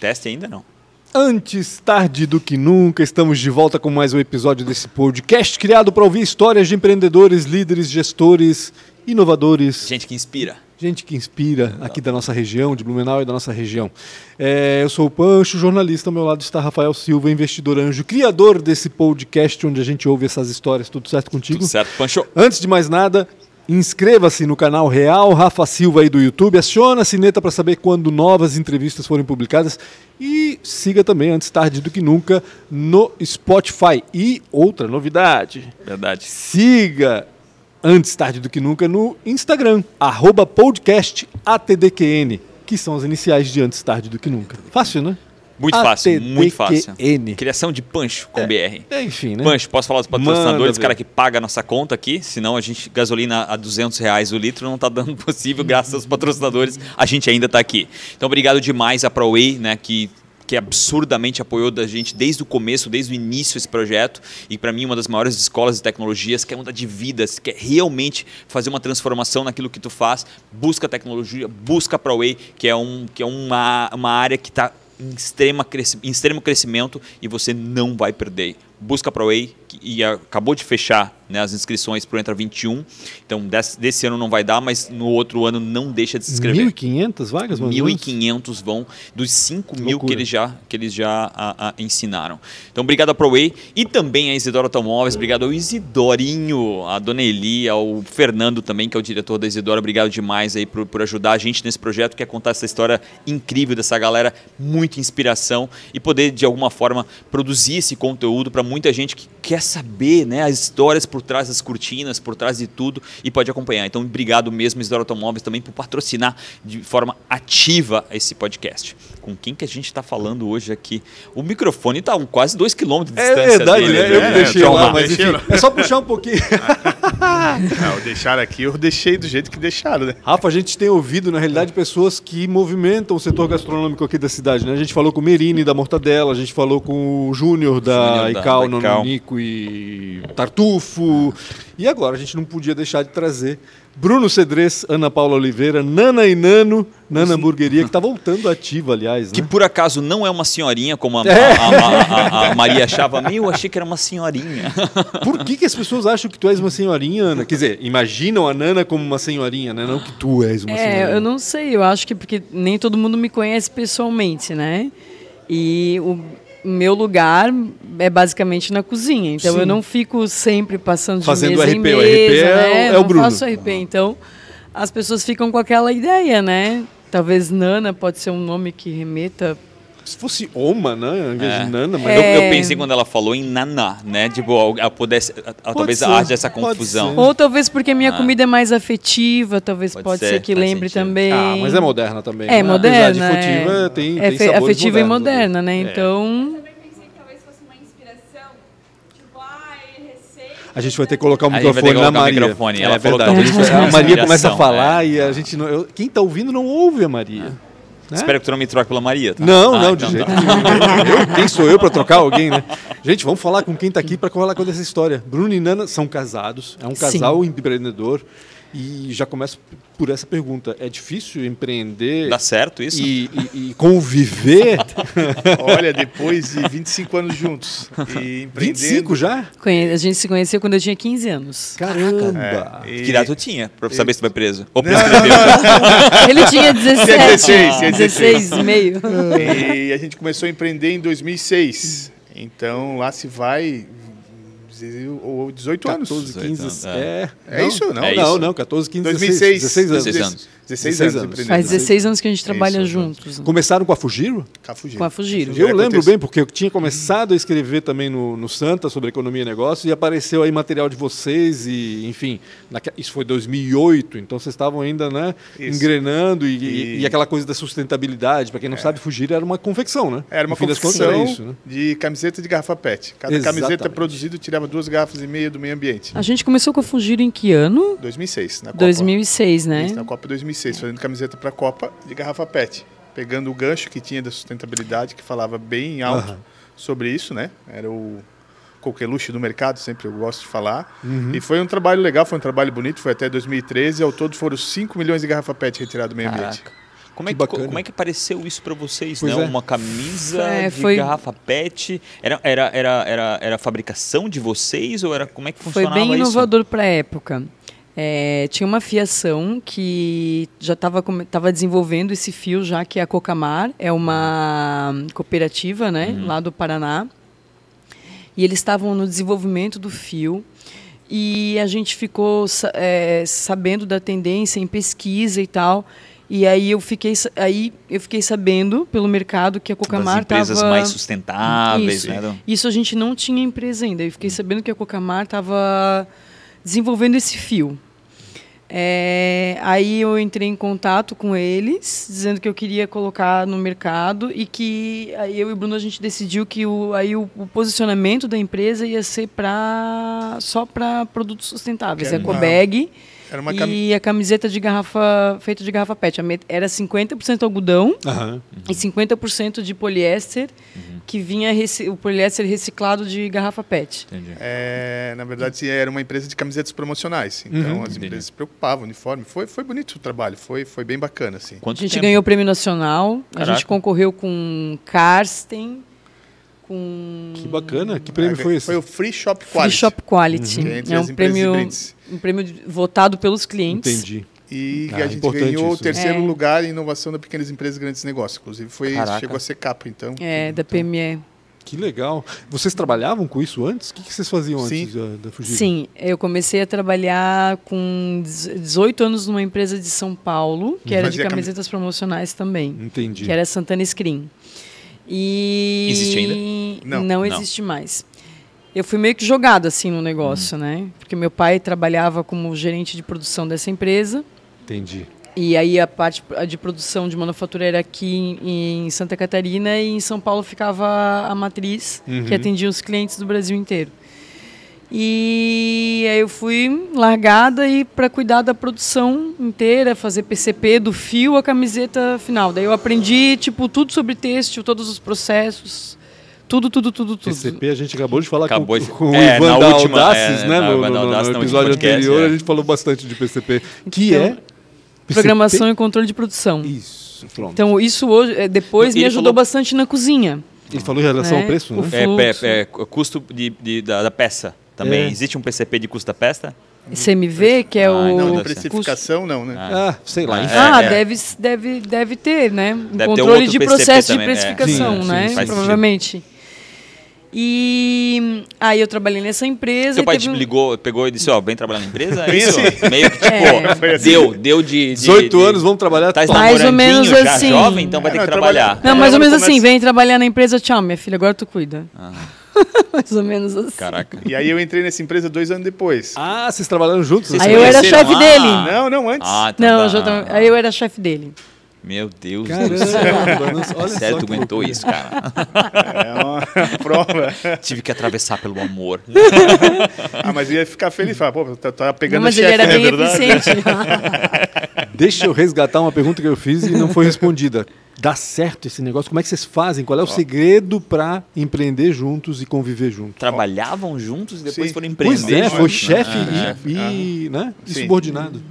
Teste ainda não. Antes tarde do que nunca, estamos de volta com mais um episódio desse podcast criado para ouvir histórias de empreendedores, líderes, gestores, inovadores. Gente que inspira. Gente que inspira aqui da nossa região, de Blumenau e da nossa região. É, eu sou o Pancho, jornalista, ao meu lado está Rafael Silva, investidor anjo, criador desse podcast onde a gente ouve essas histórias. Tudo certo contigo? Tudo certo, Pancho. Antes de mais nada, inscreva-se no canal Real Rafa Silva aí do YouTube, aciona a sineta para saber quando novas entrevistas forem publicadas e siga também, antes tarde do que nunca, no Spotify. E outra novidade. Verdade. Siga antes tarde do que nunca no Instagram, arroba podcast ATDQN, que são as iniciais de antes tarde do que nunca. Fácil, né? Muito fácil, muito fácil. Criação de Pancho com BR. É, enfim, né? Pancho, posso falar dos patrocinadores, cara que paga a nossa conta aqui, senão a gente, gasolina a 200 reais o litro não tá dando possível, graças aos patrocinadores, a gente ainda tá aqui. Então, obrigado demais a ProWay, né, que que absurdamente apoiou da gente desde o começo, desde o início esse projeto e para mim uma das maiores escolas de tecnologias, quer mudar de vidas, quer realmente fazer uma transformação naquilo que tu faz, busca tecnologia, busca a ProWay, que é um que é uma, uma área que está em, extrema em extremo crescimento e você não vai perder. Busca ProWay e acabou de fechar né, as inscrições para o Entra 21. Então, desse, desse ano não vai dar, mas no outro ano não deixa de se inscrever. 1.500 vagas, mais ou menos? 1.500 vão dos 5 mil que eles já, que eles já a- a, ensinaram. Então, obrigado a ProWay e também a Isidoro Automóveis, obrigado ao Isidorinho, a Dona Eli, ao Fernando também, que é o diretor da Isidoro. Obrigado demais aí por, por ajudar a gente nesse projeto, que é contar essa história incrível dessa galera, muita inspiração e poder, de alguma forma, produzir esse conteúdo para muita gente que quer saber né, as histórias por trás das cortinas, por trás de tudo e pode acompanhar. Então, obrigado mesmo, Isidoro Automóveis, também por patrocinar de forma ativa esse podcast. Com quem que a gente está falando hoje aqui? O microfone está a quase 2 km de distância É verdade, dele, né? Eu que É, deixei então, lá, mas enfim, é só puxar um pouquinho. Não, eu deixar aqui, eu deixei do jeito que deixaram, né? Rafa, a gente tem ouvido, na realidade, pessoas que movimentam o setor gastronômico aqui da cidade. Né? A gente falou com o Merini da Mortadela, a gente falou com o Júnior da Ical, da Ical. Nonico e Tartufo. E agora a gente não podia deixar de trazer Bruno Cedrez, Ana Paula Oliveira, Nana e Nano, Nana Hamburgueria, que está voltando ativa, aliás. Que Né? por acaso não é uma senhorinha, como a, É. a- a- a- a Maria achava. Meu, eu achei que era uma senhorinha. Por que, que as pessoas acham que tu és uma senhorinha, Ana? Quer dizer, imaginam a Nana como uma senhorinha, né? Não que tu és uma senhorinha. É, eu não sei, eu acho que porque nem todo mundo me conhece pessoalmente, né? E o meu lugar é basicamente na cozinha, então Sim. eu não fico sempre passando de Fazendo mesa RP, em o mesa, RP é o- né? é o não Bruno. faço RP, então as pessoas ficam com aquela ideia, né? Talvez Nana pode ser um nome que remeta Se fosse Oma, né? Ao invés É. de Nana, mas... Eu, É. eu pensei quando ela falou em naná, né? Tipo, al- pudesse, a- a- talvez ser, haja essa confusão. Ou talvez porque minha Ah. comida é mais afetiva, talvez Pode pode, ser, ser, que lembre sentido. também. Ah, mas é moderna também. É né? moderna. Apesar de futiva, é, tem, é tem afetiva e modernos ali. moderna, né? É. Então. também pensei que talvez fosse uma inspiração. Tipo, ai, receita. A gente vai ter que colocar o A gente microfone na colocar o Maria. microfone. Ela é falou que verdade. talvez fosse a Maria começa a inspiração, falar é. e a gente não, eu- quem tá ouvindo não ouve a Maria. Né? Espero que tu não me troque pela Maria, tá? Não, Ah, não, então de jeito tá. nenhum. Quem sou eu para trocar alguém, né? Gente, vamos falar com quem tá aqui para falar com essa história. Bruno e Nana são casados, é um casal empreendedor e já começo por essa pergunta. É difícil empreender Dá certo isso? e, e- e conviver? Olha, depois de 25 anos juntos e empreendendo... 25 já? A gente se conheceu quando eu tinha 15 anos. Caramba! É, e- Que idade tu tinha? Pra saber se tu vai preso. Ou Não, prescreveu. Ele tinha 17. Tinha 16, tinha 16 e meio. E a gente começou a empreender em 2006. Então lá se vai ou 18 anos. 14, 18 15. anos, É, É isso? Não, É não, isso. não, 14, 15, 2006. 16, 16 anos. 16 anos. 16 16 anos. anos. Faz 16 anos que a gente trabalha Isso, juntos. né? Começaram com a Fugiro? Com a Fugiro. Já Eu lembro bem, porque eu tinha começado a escrever também no, no Santa sobre economia e negócios e apareceu aí material de vocês e, enfim, naque- isso foi 2008, então vocês estavam ainda, né, Isso. engrenando e, e- E- É. e aquela coisa da sustentabilidade. Para quem não sabe, Fugiro era uma confecção, né? Era uma confecção era isso, né? de camiseta de garrafa PET. Cada Exatamente. camiseta produzida tirava duas garrafas e meia do meio ambiente. A gente começou com a Fugiro em que ano? 2006, na Copa. 2006, né? Isso, na Copa 2006, fazendo camiseta para a Copa de garrafa PET. Pegando o gancho que tinha da sustentabilidade, que falava bem alto Aham. sobre isso, né? Era o coqueluche do mercado, sempre eu gosto de falar. Uhum. E foi um trabalho legal, foi um trabalho bonito, foi até 2013. Ao todo foram 5 milhões de garrafa PET retiradas do meio ambiente. Caraca. Como é Que que, como é que apareceu isso para vocês, Pois né? é. Uma camisa É, de foi- garrafa PET. Era, era, era, era, era a fabricação de vocês ou era como é que Foi funcionava bem isso? inovador para a época. É, tinha uma fiação que já estava tava desenvolvendo esse fio, já que é a Cocamar é uma cooperativa né, Uhum. lá do Paraná. E eles estavam no desenvolvimento do fio. E a gente ficou é, sabendo da tendência em pesquisa e tal. E aí eu fiquei, aí eu fiquei sabendo pelo mercado que a Cocamar empresas estava mais sustentáveis, Isso. né? isso a gente não tinha empresa ainda. Eu fiquei sabendo que a Cocamar estava desenvolvendo esse fio. É, aí eu entrei em contato com eles, dizendo que eu queria colocar no mercado e que aí eu e o Bruno a gente decidiu que o, aí o, o posicionamento da empresa ia ser pra, só para produtos sustentáveis, Que uma- ecobag Era uma e a camiseta de garrafa feita de garrafa PET. A Era 50% algodão Aham. e 50% de poliéster, que vinha o poliéster reciclado de garrafa PET. Entendi. É, na verdade, era uma empresa de camisetas promocionais. Então, Uhum. as Entendi. empresas se preocupavam, uniforme. Foi, foi bonito o trabalho, foi, foi bem bacana, assim. Quanto A gente tempo? ganhou o prêmio nacional, a Caraca. gente concorreu com Karsten, com Que bacana. Que prêmio Ah, foi esse? Foi o Free Shop Free Quality. Shop Quality. que é É um de prêmio, um prêmio de- votado pelos clientes. Entendi. E Ah, a gente ganhou o isso, terceiro É. lugar em inovação da pequenas empresas e grandes negócios. Inclusive, foi, Caraca. chegou a ser capa, então. É, da PME. Que legal. Vocês trabalhavam com isso antes? O que, que vocês faziam Sim. antes da, da Fugir? Sim, eu comecei a trabalhar com 18 anos numa empresa de São Paulo, que era de Fazia cami- camisetas promocionais também. Entendi. que era Santana Screen. E Existe ainda? Não. não Não. existe mais. Eu fui meio que jogado assim no negócio, né? Porque meu pai trabalhava como gerente de produção dessa empresa Entendi. e aí a parte de produção de manufatura era aqui em, em Santa Catarina e em São Paulo ficava a matriz Uhum. que atendia os clientes do Brasil inteiro. E aí eu fui largada e para cuidar da produção inteira, fazer PCP do fio à camiseta final. Daí eu aprendi tipo tudo sobre têxtil, todos os processos, tudo, tudo, tudo, tudo. TCP a gente acabou de falar Acabou com, de- com é, o Ivan da última- Audaces, é, né? No, no- no no episódio podcast, anterior é. a gente falou bastante de PCP. Que Então, é... Programação PCP? e controle de produção. Isso, pronto. Então isso hoje, eh, depois Ele me ajudou falou- bastante na cozinha. Ele falou em relação É, ao preço, o né? É, é, é, custo de, de- da, da peça também. É. Existe um PCP de peça? CMV, que é Ah, o então Não, deve precificação, não, né? Ah, sei lá. Ah, enfim. é. Ah, deve, deve, deve ter, né? Um ter controle outro de PCP processo também, de é. precificação, Sim, né? sim, faz Provavelmente. E aí eu trabalhei nessa empresa. Seu pai teve te um- ligou, pegou e disse, ó, vem trabalhar na empresa? É isso? Meio que tipo, É. Assim. deu, deu de... de 18 de- anos, vamos trabalhar. Tá. Mais ou menos já, assim. jovem, então vai É, ter que trabalhar. trabalha- Não, mais ou menos assim, vem trabalhar na empresa, tchau, minha filha, agora tu cuida. Ah, mais ou menos assim. caraca. E aí eu entrei nessa empresa dois anos depois. Ah, vocês trabalharam juntos? Vocês Aí eu era chefe Ah. dele. Não, não, antes. Ah, então Não, tá. eu já tava- aí eu era chefe dele. Meu Deus do Caramba, céu. nossa, olha Sério, só tu aguentou loucura. isso, cara. É uma prova. Tive que atravessar pelo amor. Ah, mas ia ficar feliz. Falar, pô, tá, tá pegando Não, mas chefe, ele era não é bem verdade? eficiente. Deixa eu resgatar uma pergunta que eu fiz e não foi respondida. Dá certo esse negócio? Como é que vocês fazem? Qual é o segredo para empreender juntos e conviver juntos? Trabalhavam juntos e depois Sim. foram empreender. Pois é, foi né? chefe É. e, e, né, e subordinado.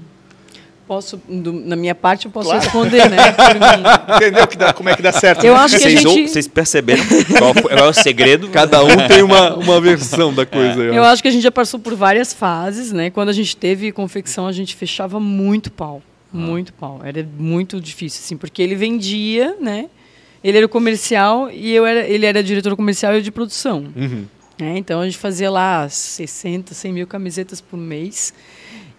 Posso, do- na minha parte, eu posso Claro. responder, né? Entendeu que dá- como é que dá certo? Eu né? acho que a Vocês, ou- gente. vocês perceberam qual, foi- qual é o segredo? Cada um tem uma, uma versão da coisa. Eu acho que a gente já passou por várias fases, né? Quando a gente teve confecção, a gente fechava muito pau. Muito pau. Era muito difícil, assim, porque ele vendia, né? Ele era comercial e eu era, ele era diretor comercial e eu de produção. Uhum. né? Então a gente fazia lá 60, 100 mil camisetas por mês.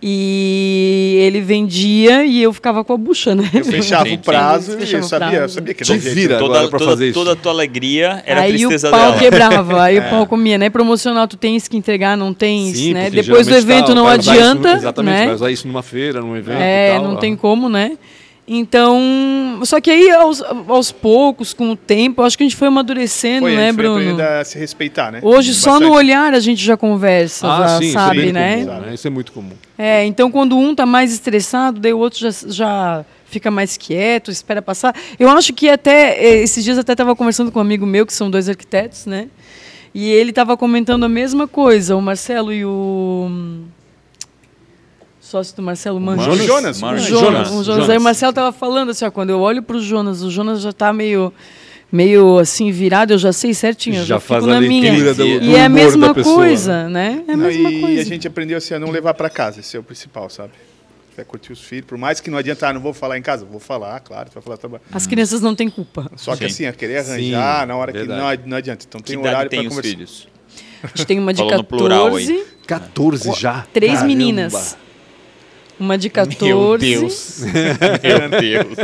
E ele vendia e eu ficava com a bucha, né? Eu fechava o prazo e eu sabia, sabia que jeito. vira. Toda, agora pra toda, fazer isso. toda a tua alegria era a aí o tristeza pau dela. quebrava, aí o pau comia, né? Promocional, tu tens que entregar, não tens, Sim, né? Depois do evento tá, não isso adianta, no- exatamente, né? vai usar isso numa feira, num evento É, e tal. não ó. tem como, né? Então, só que aí aos, aos poucos, com o tempo, acho que a gente foi amadurecendo, Foi, a né, foi Bruno? a se respeitar, né? Hoje só Bastante. no olhar a gente já conversa, Ah, já sim, isso é sabe, né? comum, né? Isso é muito comum. É, então quando um tá mais estressado, daí o outro já, já fica mais quieto, espera passar. Eu acho que até eh, esses dias até estava conversando com um amigo meu que são dois arquitetos, né? E ele estava comentando a mesma coisa, o Marcelo e o sócio do Marcelo Manjo. Jonas? Jonas, O Jonas. Jonas, o Jonas. Jonas. Aí o Marcelo tava falando assim, ó, quando eu olho pro Jonas, o Jonas já tá meio, meio assim virado, eu já sei certinho, eu já, Já faz fico a na minha. leitura do, E do E é a mesma coisa, né? É a mesma e coisa. a gente aprendeu assim, a não levar para casa, esse é o principal, sabe? Vai curtir os filhos, por mais que não adianta, ah, não vou falar em casa, vou falar, claro, vai falar trabalho. As crianças não têm culpa. Só que Sim. assim, a querer arranjar Sim, na hora que verdade. não, ad- não adianta. Então Que tem um idade horário para os conversar. filhos? A gente tem uma de Falou no plural 14, 14 já. três Caramba. meninas. Uma de Meu 14, Deus. Meu Deus.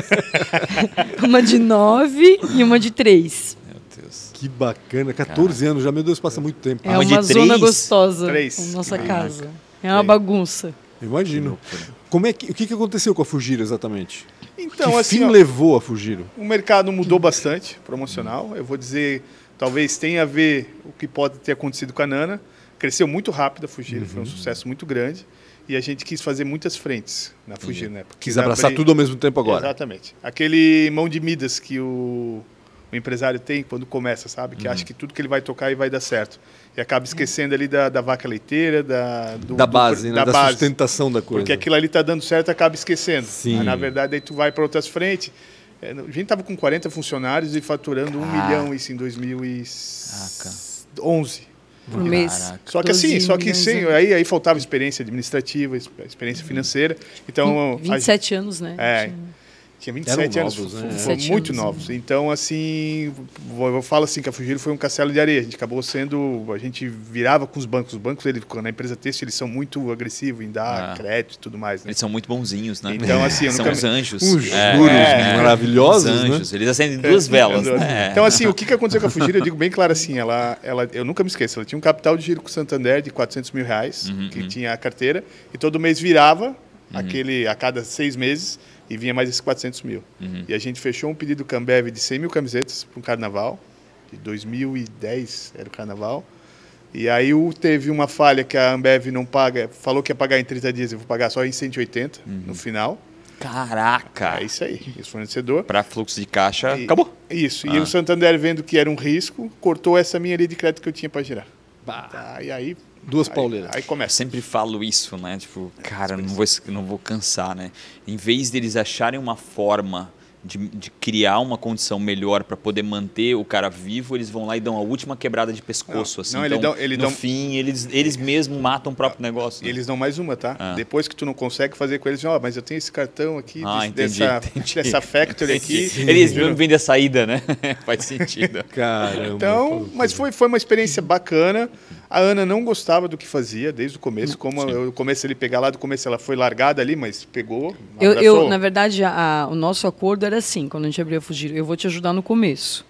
uma de 9 e uma de 3. Meu Deus. Que bacana. 14 anos já. Meu Deus, passa muito tempo. É Uma uma, de zona três? gostosa. Três. a Nossa Caraca. casa. É uma bagunça. Imagino. Como é que, o que, que aconteceu com a Fugiro exatamente? Então, que assim, fim ó, levou a Fugiro? o mercado mudou bastante, promocional. Eu vou dizer, talvez tenha a ver o que pode ter acontecido com a Nana. Cresceu muito rápido a Fugiro, Uhum. foi um sucesso muito grande. E a gente quis fazer muitas frentes na Fugiro, né? Porque Quis na abraçar tudo ao mesmo tempo agora. Exatamente. Aquele mão de Midas que o, o empresário tem quando começa, sabe? Uhum. Que acha que tudo que ele vai tocar e vai dar certo. E acaba esquecendo ali da, da vaca leiteira, da, do- Da do- base, né? da Da, base. sustentação da coisa. Porque aquilo ali tá dando certo, acaba esquecendo. Sim. Na verdade, aí tu vai para outras frentes. É, A gente tava com 40 funcionários e faturando um Caraca. milhão isso em 2011. Por mês. Caraca. Só que assim, 14 só que sim, né? aí, aí faltava experiência administrativa, experiência financeira. Então, a- 27 anos, né? É. tinha 27 Eram anos, novos, né? foram 27 muito anos, novos. Então, assim, vou- eu falo assim que a Fugiro foi um castelo de areia. A gente acabou sendo, a gente virava com os bancos. Os bancos, ele, na empresa têxtil, eles são muito agressivos em dar Ah. crédito e tudo mais. Né? Eles são muito bonzinhos, né? Então, assim, são nunca os anjos. É, juros É. maravilhosos, os né? anjos. Eles acendem duas velas. É, né? Então, assim, o que, que aconteceu com a Fugiro, eu digo bem claro assim, ela, ela, eu nunca me esqueço, ela tinha um capital de giro com o Santander de 400 mil reais, Uhum, que uhum. tinha a carteira, e todo mês virava aquele a cada seis meses e vinha mais esses 400 mil. Uhum. E a gente fechou um pedido do Cambev de 100 mil camisetas para um carnaval, de 2010 era o carnaval, e aí teve uma falha que a Ambev não paga, falou que ia pagar em 30 dias, eu vou pagar só em 180 Uhum. no final. Caraca. É isso aí, esse fornecedor. Para fluxo de caixa, E- acabou. Isso. E Ah. o Santander, vendo que era um risco, cortou essa minha linha de crédito que eu tinha para girar. Tá, e aí. Duas aí- pauleiras. Aí, Eu começa. sempre falo isso, né? Tipo, cara, não vou, não vou cansar, né? Em vez deles acharem uma forma de, de criar uma condição melhor para poder manter o cara vivo, eles vão lá e dão a última quebrada de pescoço, Não, assim. não, ele então, dão- ele no dão- fim, eles, eles mesmos matam o próprio negócio. né? Eles dão mais uma, tá? Ah. Depois que tu não consegue fazer com eles, ó, mas eu tenho esse cartão aqui, Ah, desse- entendi, dessa, entendi. dessa factory aqui. Eles não vendem a saída, né? Faz sentido. Caramba. Então, mas foi, foi uma experiência bacana. A Ana não gostava do que fazia desde o começo. Como sim. eu comecei ele pegar lá do começo, ela foi largada ali, mas pegou. Eu, eu, na verdade, a- a- o nosso acordo era assim, quando a gente abriu a Fugir, eu vou te ajudar no começo.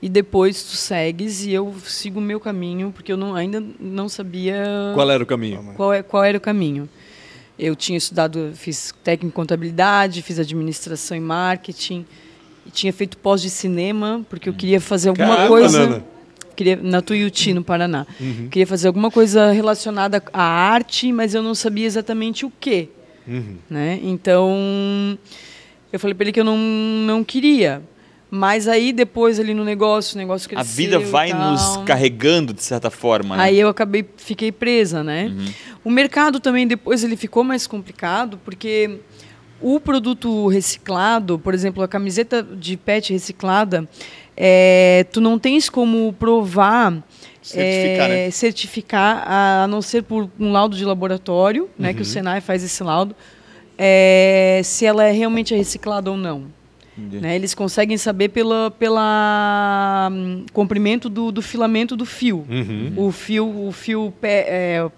E depois tu segues e eu sigo o meu caminho, porque eu não- ainda não sabia Qual era o caminho? qual, é, qual era o caminho. Eu tinha estudado, fiz técnico em contabilidade, fiz administração e marketing, e tinha feito pós de cinema, porque eu queria fazer alguma Caramba, coisa. Nana. Queria, na Tuiuti, no Paraná. Queria fazer alguma coisa relacionada à arte, mas eu não sabia exatamente o quê. Né? Então, eu falei para ele que eu não, não queria. Mas aí, depois, ali no negócio, o negócio A cresceu vida e vai nos carregando, de certa forma. né? Aí eu acabei, fiquei presa, né? Uhum. O mercado também depois ele ficou mais complicado porque o produto reciclado, por exemplo, a camiseta de pet reciclada, é, tu não tens como provar Certificar, é, né? certificar, a, a não ser por um laudo de laboratório, né, Uhum. que o Senai faz esse laudo, é, se ela é realmente reciclada ou não. Né? Eles conseguem saber pela, pela hum, comprimento do, do filamento do fio. O fio, o fio pé- é,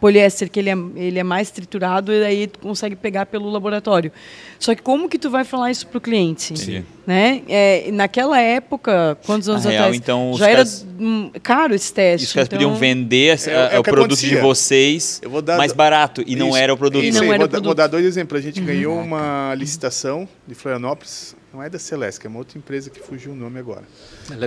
poliéster, que ele é, ele é mais triturado, e aí tu consegue pegar pelo laboratório. Só que como que tu vai falar isso para o cliente? Entendi. Né? É, naquela época, quantos anos real, atrás? então, os já era caras- caro esse teste. Os caras então... podiam vender É- é o o que produto de acontecia. vocês Eu vou dar mais barato e não Isso. era o produto. Isso Não era vou, o dar- vou produto. dar dois exemplos. A gente ganhou uma licitação de Florianópolis, não é da Celeste, é uma outra empresa que fugiu o nome agora.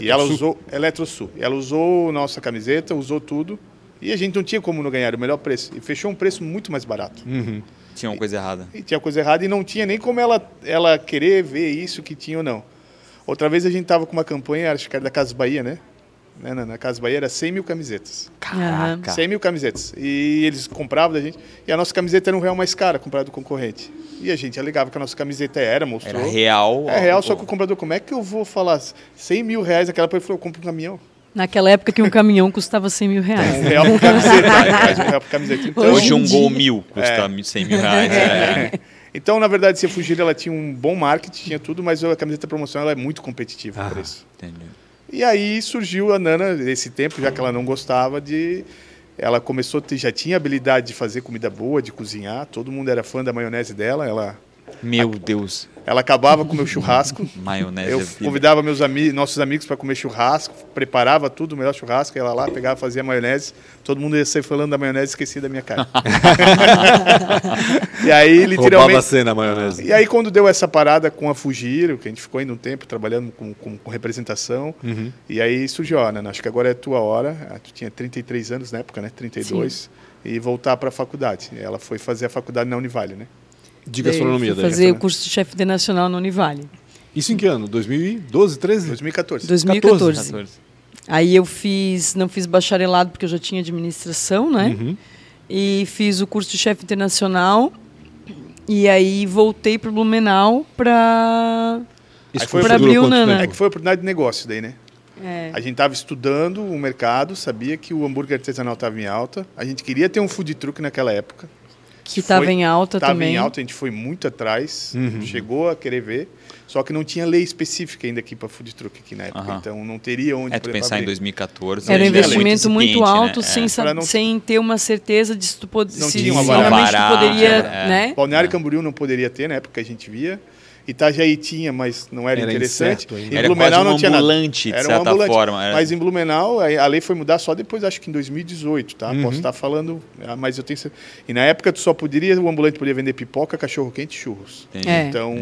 E ela usou Eletrosul. Ela usou nossa camiseta, usou tudo. E a gente não tinha como não ganhar o melhor preço. E fechou um preço muito mais barato. Uhum. Tinha uma coisa errada. E tinha coisa errada e não tinha nem como ela, ela querer ver isso que tinha ou não. Outra vez a gente tava com uma campanha, acho que era da Casa Bahia, né? né? Na, na Casa Bahia era 100 mil camisetas. Caraca. 100 mil camisetas. E eles compravam da gente. E a nossa camiseta era um real mais cara comparado do concorrente. E a gente alegava que a nossa camiseta era, mostrou. Era real. É real, só que o comprador, como é que eu vou falar 100 mil reais naquela época? Ele falou, eu compro um caminhão. Naquela época que um caminhão custava 100 mil reais. Um real por camiseta. é, um real por camiseta. Então, Hoje um gol mil custa 100 mil reais. é. então, na verdade, se a Fugir ela tinha um bom marketing, tinha tudo, mas a camiseta promocional ela é muito competitiva Ah. por isso. Entendi. E aí surgiu a Nana, nesse tempo, já que ela não gostava de. Ela começou, a ter- já tinha habilidade de fazer comida boa, de cozinhar, todo mundo era fã da maionese dela. Ela, Meu Deus. ela acabava com o meu churrasco. Maionese. Eu é vida. convidava meus ami nossos amigos para comer churrasco, preparava tudo, o melhor churrasco, ela lá, pegava, fazia maionese. Todo mundo ia sair falando da maionese e esquecia da minha cara. e aí, Roubava a literalmente. cena a maionese. E aí, quando deu essa parada com a Fugir, que a gente ficou ainda um tempo trabalhando com, com, com representação, Uhum. e aí surgiu, ó, Nana, acho que agora é a tua hora. Tu tinha 33 anos na época, né? 32. E voltar para a faculdade. Ela foi fazer a faculdade na Univale, né? De gastronomia. daí. fazer o curso de chefe internacional na Univale. Isso em que ano? 2012, 13? 2014. 2014. 14. Aí eu fiz, não fiz bacharelado porque eu já tinha administração, né? Uhum. E fiz o curso de chefe internacional. E aí voltei para Blumenau para pra abrir o Nana. É que foi a oportunidade de negócio daí, né? é, A gente estava estudando o mercado, sabia que o hambúrguer artesanal estava em alta. A gente queria ter um food truck naquela época. Que estava em alta Estava também. em alta, a gente foi muito atrás, Uhum. chegou a querer ver, só que não tinha lei específica ainda aqui para food truck aqui na época, Aham. então não teria onde É, tu pensar exemplo, em abrir. 2014. Era um Sim, investimento é muito, incipiente, alto né? sem, É. não- sem ter uma certeza de se tu pod... Não se tinha uma realmente tu poderia, É, é. né? Balneário É. Camboriú não poderia ter na época que a gente via. Itajaí tinha, mas não era, Era interessante. incerto Era Blumenau quase um não tinha nada. ambulante, de Era um ambulante. forma. era- Mas em Blumenau, a lei foi mudar só depois, acho que em 2018, tá? Uhum. Posso estar falando, ah, mas eu tenho E na época tu só poderia, o ambulante podia vender pipoca, cachorro quente e churros. É. Então,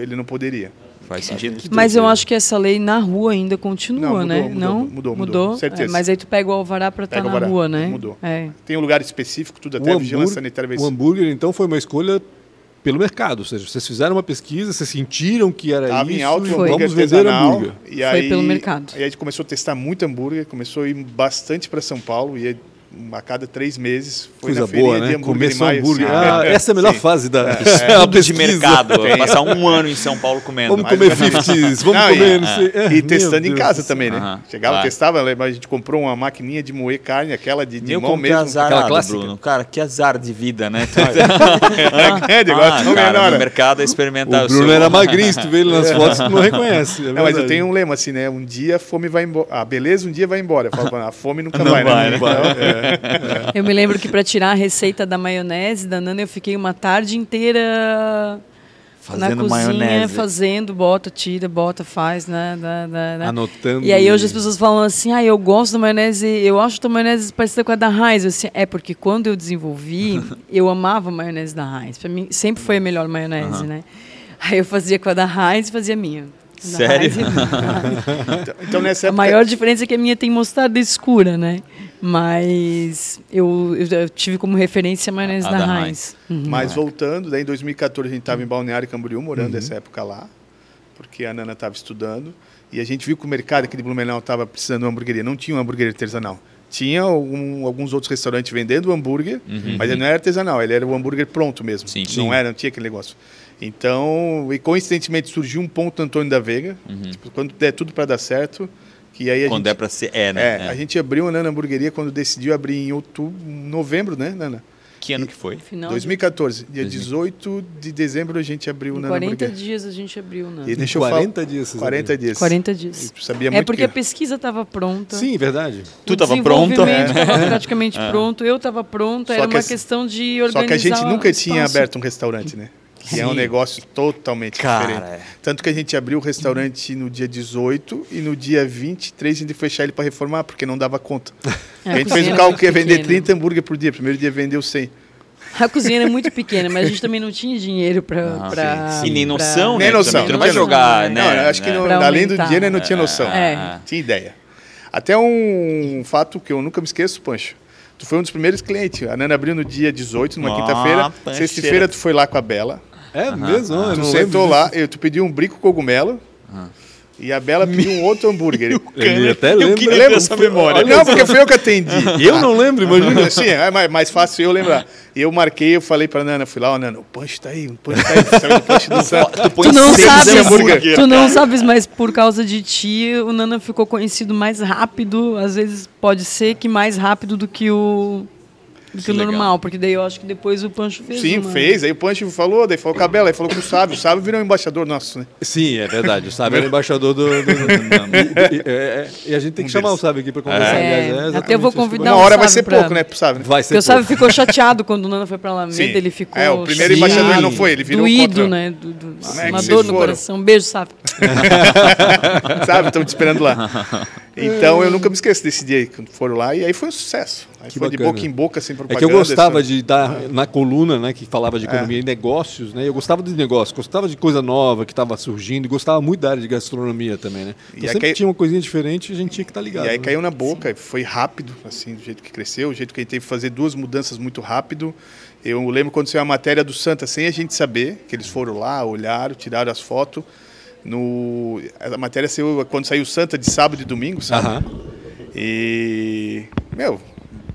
ele não poderia. Faz sentido. Mas eu acho que essa lei na rua ainda continua, Não, mudou, né? mudou, não? mudou, mudou, certeza. É, mas aí tu pega o alvará para estar Pega o na alvará, rua, né? mudou. É. Tem um lugar específico, tudo até O a vigilância sanitária o hambúrguer, então, foi uma escolha pelo mercado. Ou seja, vocês fizeram uma pesquisa, vocês sentiram que era Estava isso em alto e o Foi. vamos vender hambúrguer. E Foi aí, pelo mercado. Aí a gente começou a testar muito hambúrguer, começou a ir bastante para São Paulo, ia a cada três meses. Foi Coisa na boa, de né? hambúrguer Comer em só maio, hambúrguer. assim. Ah, essa é a melhor Sim. fase da a Estudo de mercado. Passar um ano em São Paulo comendo. Vamos comer 50s, vamos Não, comer, e- não sei. É, E meu testando em Deus casa do também, né? Aham, Chegava, claro. testava, a gente comprou uma maquininha de moer carne, aquela de, de mão mesmo. azarado, aquela clássica. Bruno. Cara, que azar de vida, né? Era grande, agora ah, cara, no mercado é experimentar. O Bruno era magrinho, se tu vê ele nas fotos, tu não reconhece. é Não, mas eu tenho um lema assim, né? Um dia a fome vai embora. Ah, beleza, um dia vai embora. Eu falo, a fome nunca Não vai, vai, né? Eu me lembro que para tirar a receita da maionese da Nana, eu fiquei uma tarde inteira na Fazendo cozinha, maionese. fazendo, bota, tira, bota, faz, né? né, né, né. Anotando. E aí hoje as pessoas falam assim, ah, eu gosto da maionese, eu acho a maionese parecida com a da Heinz. Assim, é porque quando eu desenvolvi, eu amava a maionese da Heinz. Para mim sempre foi a melhor maionese, Aham. né? Aí eu fazia com a da Heinz e fazia a minha. Sério? A então, então, nessa A época. maior diferença é que a minha tem mostarda escura, né? Mas eu, eu, tive como referência a maionese A da, da Heinz. Uhum. Mas voltando, daí em 2014 a gente estava em Balneário Camboriú, morando nessa época lá, porque a Nana estava estudando. E a gente viu que o mercado aqui de Blumenau estava precisando de uma hamburgueria. Não tinha uma hamburgueria artesanal. Tinha algum- alguns outros restaurantes vendendo hambúrguer, mas ele não era artesanal, ele era o hambúrguer pronto mesmo. Sim. Não Sim. era, não tinha aquele negócio. Então, e coincidentemente surgiu um ponto Antônio da Veiga, tipo, quando der tudo para dar certo, que aí a Quando gente é pra ser, é, né? É, É. a gente abriu a Nana Hamburgueria quando decidiu abrir em outubro, novembro, né, Nana? Que ano que foi? Final 2014. Dia 2000. 18 de dezembro a gente abriu Nana 40 Hamburgueria. dias a gente abriu, né? E deixa eu falar- 40 dias. vocês 40 abriram. dias. 40 dias. Sabia É muito porque que... a pesquisa estava pronta. Sim, verdade. Tu o tava pronto? desenvolvimento É. estava praticamente pronto, eu estava pronta, Só era que uma as- questão de Só organizar que a gente nunca tinha aberto um restaurante, né? Que é um Sim. negócio totalmente Cara, diferente. é. Tanto que a gente abriu o restaurante no dia 18 e no dia 23 a gente fechar ele para reformar, porque não dava conta. É, a gente cozinha fez um cálculo que ia vender pequena. 30 hambúrguer por dia. Primeiro dia vendeu 100. A cozinha era muito pequena, mas a gente também não tinha dinheiro para. Ah, pra, E nem pra- noção, Nem né? noção. Também. Tu não vai Nem noção, jogar, né? né? não, acho que né? não- Pra além do dinheiro, não tinha noção. É. Tinha ideia. Até um fato que eu nunca me esqueço, Pancho. Tu foi um dos primeiros clientes. A Nana abriu no dia 18, numa Ah, quinta-feira. Sexta-feira tu foi lá com a Bela. É mesmo? eu Tu não sentou lembro lá, eu, tu pediu um brico cogumelo. E a Bela pediu um outro hambúrguer. Ele até Eu lembra. queria ter lembra? essa memória. Não, porque foi eu que atendi. Eu não lembro, imagina. Sim, é mais, mais fácil eu lembrar. E eu marquei, eu falei pra Nana, fui lá, ó, Nana, o punch tá aí, o punch tá aí. Do punch do põe Tu não sabes, hambúrguer. tu não sabes, mas por causa de ti, o Nana ficou conhecido mais rápido. Às vezes pode ser que mais rápido do que o, do que o normal, porque daí eu acho que depois o Pancho fez Sim, uma. fez. Aí o punch falou, daí falou com a Bela, aí falou com o Sábio. O Sábio virou embaixador nosso, né? Sim, é verdade. O Sábio é o embaixador do. do- do- e, é, é, e a gente tem que Um chamar deles. o Sábio aqui para conversar. É, aliás, até exatamente eu vou convidar Uma hora vai Sábio ser pra- pouco, né, pro Sábio? né? Vai ser. Porque o Sábio ficou chateado quando o Nana foi pra Alameda, Sim. ele ficou. É, o primeiro chateado, embaixador ele não foi, ele virou Doído, contra. né? Do, do, é uma dor no coração. Um beijo, Sábio. Sabe? Estão te esperando lá. Então eu nunca me esqueço desse dia aí, quando foram lá, e aí foi um sucesso. Aí Que foi de bacana. boca em boca, sem É propaganda. que eu gostava assim. de dar na coluna, né, que falava de economia e negócios, né? Eu gostava de negócios, gostava de coisa nova que estava surgindo e gostava muito da área de gastronomia também, né? Então E sempre cai- tinha uma coisinha diferente a gente tinha que estar ligado. E aí né? caiu na boca, foi rápido, assim, do jeito que cresceu, o jeito que a gente teve que fazer duas mudanças muito rápido. Eu lembro quando saiu a matéria do Santa, sem a gente saber, que eles foram lá, olharam, tiraram as fotos. No, a matéria saiu quando saiu o Santa de sábado e domingo, sabe? Aham. E, meu,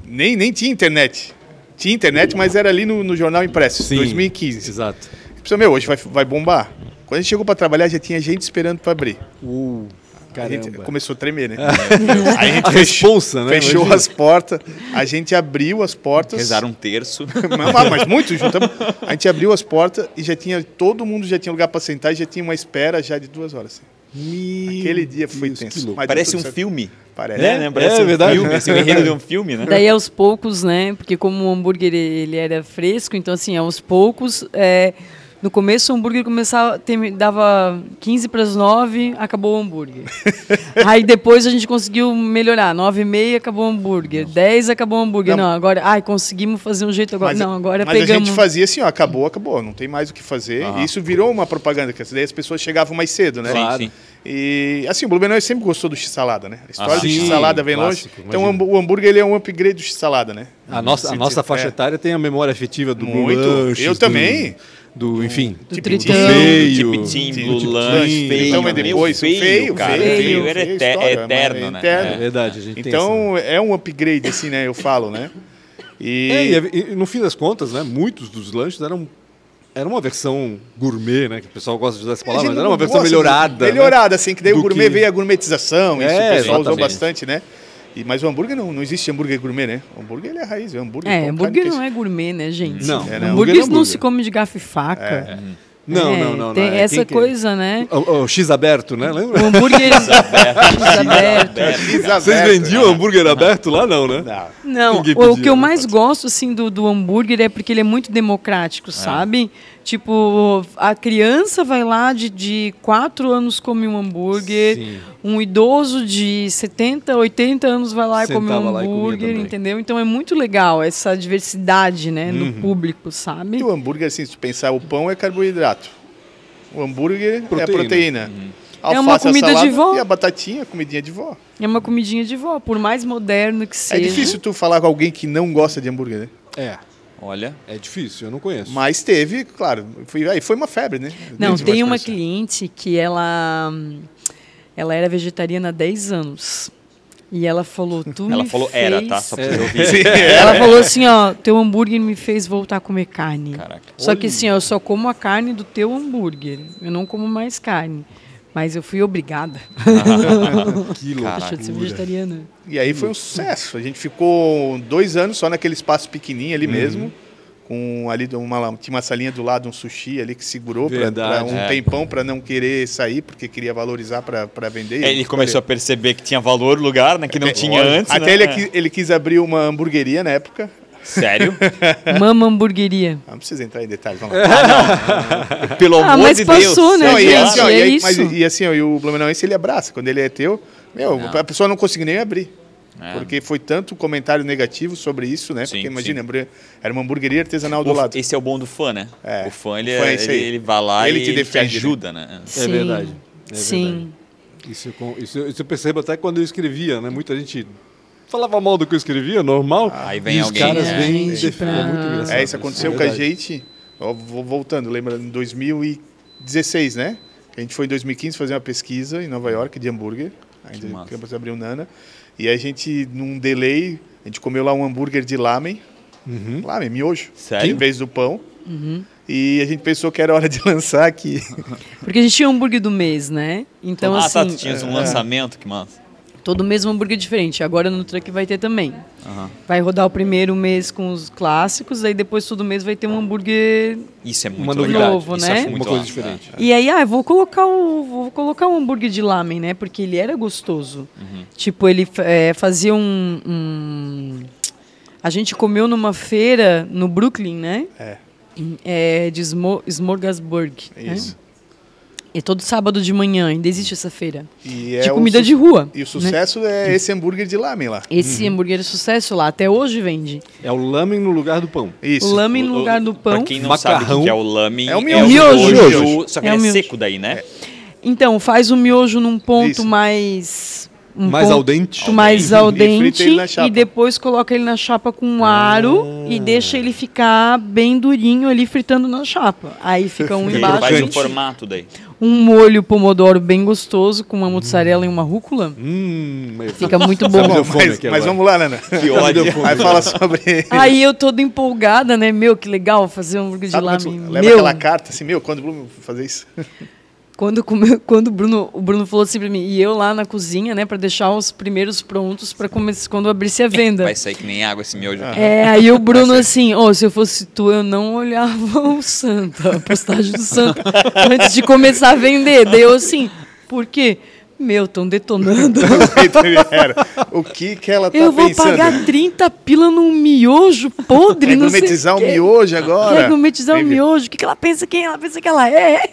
nem, nem tinha internet. Tinha internet, mas era ali no, no jornal impresso, Sim, 2015. Exato. Pensou, meu, hoje vai, vai bombar. Quando a gente chegou para trabalhar, já tinha gente esperando para abrir. Uh, A gente começou a tremer, né? Aí a gente A fechou, responsa, né? fechou Imagina. as portas, a gente abriu as portas. Rezaram um terço. Mas, mas muito junto. A gente abriu as portas e já tinha. Todo mundo já tinha lugar para sentar e já tinha uma espera já de duas horas. Meu Aquele dia foi Deus, tenso. Parece um certo. filme. Parece. É, né? Parece é um verdade. filme, assim, o enredo de um filme, né? Daí aos poucos, né? Porque como o hambúrguer ele era fresco, então assim, aos poucos, é, no começo o hambúrguer começava, tem- dava 15 para as 9, acabou o hambúrguer. Aí depois a gente conseguiu melhorar, 9 e meia acabou o hambúrguer, 10 acabou o hambúrguer. Não. Não, agora, ai, conseguimos fazer um jeito agora. Mas, não, agora mas pegamos. a gente fazia assim, ó, acabou, acabou, não tem mais o que fazer. E isso virou uma propaganda, que daí as pessoas chegavam mais cedo, né? Sim, sim. E assim, o Blumenau sempre gostou do x-salada, né? A história Ah, do x-salada vem clássico, longe. Então o imagina. o hambúrguer ele é um upgrade do x-salada, né? A nossa, a nossa é. faixa etária tem a memória afetiva do Blue Muito. Lanches, Eu também. Do, enfim, Do do tritão. feio. Tipitim, Sim, Blue tipo, Lunch, sim, feio. então, mas meu, depois, feio, feio, cara. feio, Feio, feio, era feio, eter- história, eterno, né? eterno. É verdade, a gente tem Então é um upgrade, assim, né? Eu falo, né? E, É, e, e no fim das contas, né, muitos dos lanches eram era uma versão gourmet, né, que o pessoal gosta de usar essa a palavra, mas era uma versão de- melhorada. né? Melhorada, assim, que daí do o gourmet que- veio a gourmetização, isso É, o pessoal usou exatamente. bastante, né? E, mas o hambúrguer não, não existe hambúrguer gourmet, né? O hambúrguer ele é a raiz, é hambúrguer. É, pão, hambúrguer carne, não é gourmet, né, gente? Não, É, hambúrguer não. Hambúrguer é não hambúrguer. se come de garfo e faca. Não, É, não, não. Tem não. É essa quem que- coisa, né? O, o X aberto, né? O Lembra? hambúrguer aberto. queijo. X Vocês aberto, vendiam né? hambúrguer aberto lá, não, né? Não. Não, o, o que eu né? mais gosto assim do, do hambúrguer é porque ele é muito democrático, sabe? Tipo, a criança vai lá de, de 4 anos come um hambúrguer, Sim. um idoso de 70, 80 anos vai lá e come um hambúrguer, entendeu? Então é muito legal essa diversidade, né, Uhum. no público, sabe? E o hambúrguer, assim, se tu pensar, o pão é carboidrato. O hambúrguer é Proteína. proteína. É uma Alface, a comida de vó. E a batatinha, comidinha de vó. É uma comidinha de vó, por mais moderno que É seja. difícil tu falar com alguém que não gosta de hambúrguer, né? É, Olha. é difícil, eu não conheço. Mas teve, claro, foi, aí foi uma febre, né? Não, Desde tem uma cliente que ela ela era vegetariana há 10 anos. E ela falou, tu Ela me falou fez... era, tá? Só pra você ouvir. Sim, Ela falou assim, ó, teu hambúrguer me fez voltar a comer carne. Caraca. Só que assim, ó, eu só como a carne do teu hambúrguer. Eu não como mais carne. Mas eu fui obrigada. Que Deixa de ser loucura. vegetariana. E aí foi um sucesso. A gente ficou dois anos só naquele espaço pequenininho Uhum. ali mesmo. Com ali uma, tinha uma salinha do lado, um sushi ali que segurou pra um É. tempão para não querer sair, porque queria valorizar para vender. É, Ele começou a perceber que tinha valor o lugar, né? Que não Até- tinha antes, Até né? ele, ele quis abrir uma hamburgueria na época. Sério? Mama hamburgueria. Ah, Não precisa entrar em detalhes, vamos lá. Pelo Ah, amor de passou, Deus. né, Não, e, gente? assim, ó, é e, aí- isso. mas, e assim, ó, e o Blumenauense ele abraça. Quando ele é teu, meu, Não. a pessoa não conseguiu nem abrir. É. Porque foi tanto comentário negativo sobre isso, né? Sim, Porque imagina, sim. era uma hamburgueria artesanal do O- lado. Esse é o bom do fã, né? É. O fã, ele, O fã é é- isso ele, ele vai lá Ele e te ele te defende, né? ajuda, né? É Sim. verdade. É Sim. verdade. Isso, eu con- isso, isso eu percebo até quando eu escrevia, né? Muita gente falava mal do que eu escrevia, normal. Aí vem e alguém, os caras é. vêm Gente, defendem. É muito engraçado. É, isso aconteceu é com a gente. ó, voltando, lembra? Em 2016, né? A gente foi em 2015 fazer uma pesquisa em Nova York de hambúrguer. Ainda campus abriu Nana. E a gente, num delay, a gente comeu lá um hambúrguer de lamen. Lamen, miojo. Sério? Em vez do pão. E a gente pensou que era hora de lançar aqui. Porque a gente tinha hambúrguer do mês, né? Então, ah, assim, tá, tu tinhas um lançamento, que massa. Todo mês um hambúrguer diferente. Agora no Truck vai ter também. Aham. Vai rodar o primeiro mês com os clássicos, aí depois todo mês vai ter um hambúrguer. Isso é muito. Novo, Isso né? muito Uma coisa diferente. E aí, ah, eu vou colocar o, vou colocar um hambúrguer de lamen, né? Porque ele era gostoso. Uhum. Tipo, ele é, fazia um, um- A gente comeu numa feira no Brooklyn, né? É. É, de Smo Smorgasburg. né? E todo sábado de manhã, ainda existe essa feira. E é de o comida de rua. E o né? sucesso é esse hambúrguer de lamen lá. Esse hambúrguer é sucesso lá, até hoje vende. É o lamen no lugar do pão. Isso. O lamen no lugar do pão. Pra quem não sabe o Macarrão. que é o lame, É o o miojo. miojo, Só que É o ele é miojo. seco daí, né? Então, faz o miojo num ponto Isso. mais. Um Mais ponto al dente. mais E al dente chapa. e depois coloca ele na chapa com um aro e deixa ele ficar bem durinho ali fritando na chapa. Aí fica um E ele embaixo, faz um crocante. formato daí. Um molho pomodoro bem gostoso com uma mussarela e uma rúcula. Hum, mas- Fica muito bom. fome Mas, mas vamos lá, Nana. Que ódio. Aí fala sobre. Aí eu toda empolgada, né? Meu, que legal fazer um hambúrguer de lamen. você leva Meu, aquela carta assim, meu, quando o Bruno fazer isso? Quando, quando o, Bruno, o Bruno falou assim pra mim, e eu lá na cozinha, né, pra deixar os primeiros prontos pra começar quando abrisse a venda. Vai sair que nem água esse miojo aqui. É, aí o Bruno assim, ó, se eu fosse tu, eu não olhava o santo, a postagem do santo, antes de começar a vender. Daí eu assim, por quê? Meu, estão detonando. O que que ela tá Eu vou pensando? pagar 30 pila num miojo podre, não sei Regometizar o o quê. miojo agora. Regometizar o Teve- miojo. O que, que ela pensa? Quem ela pensa que ela é?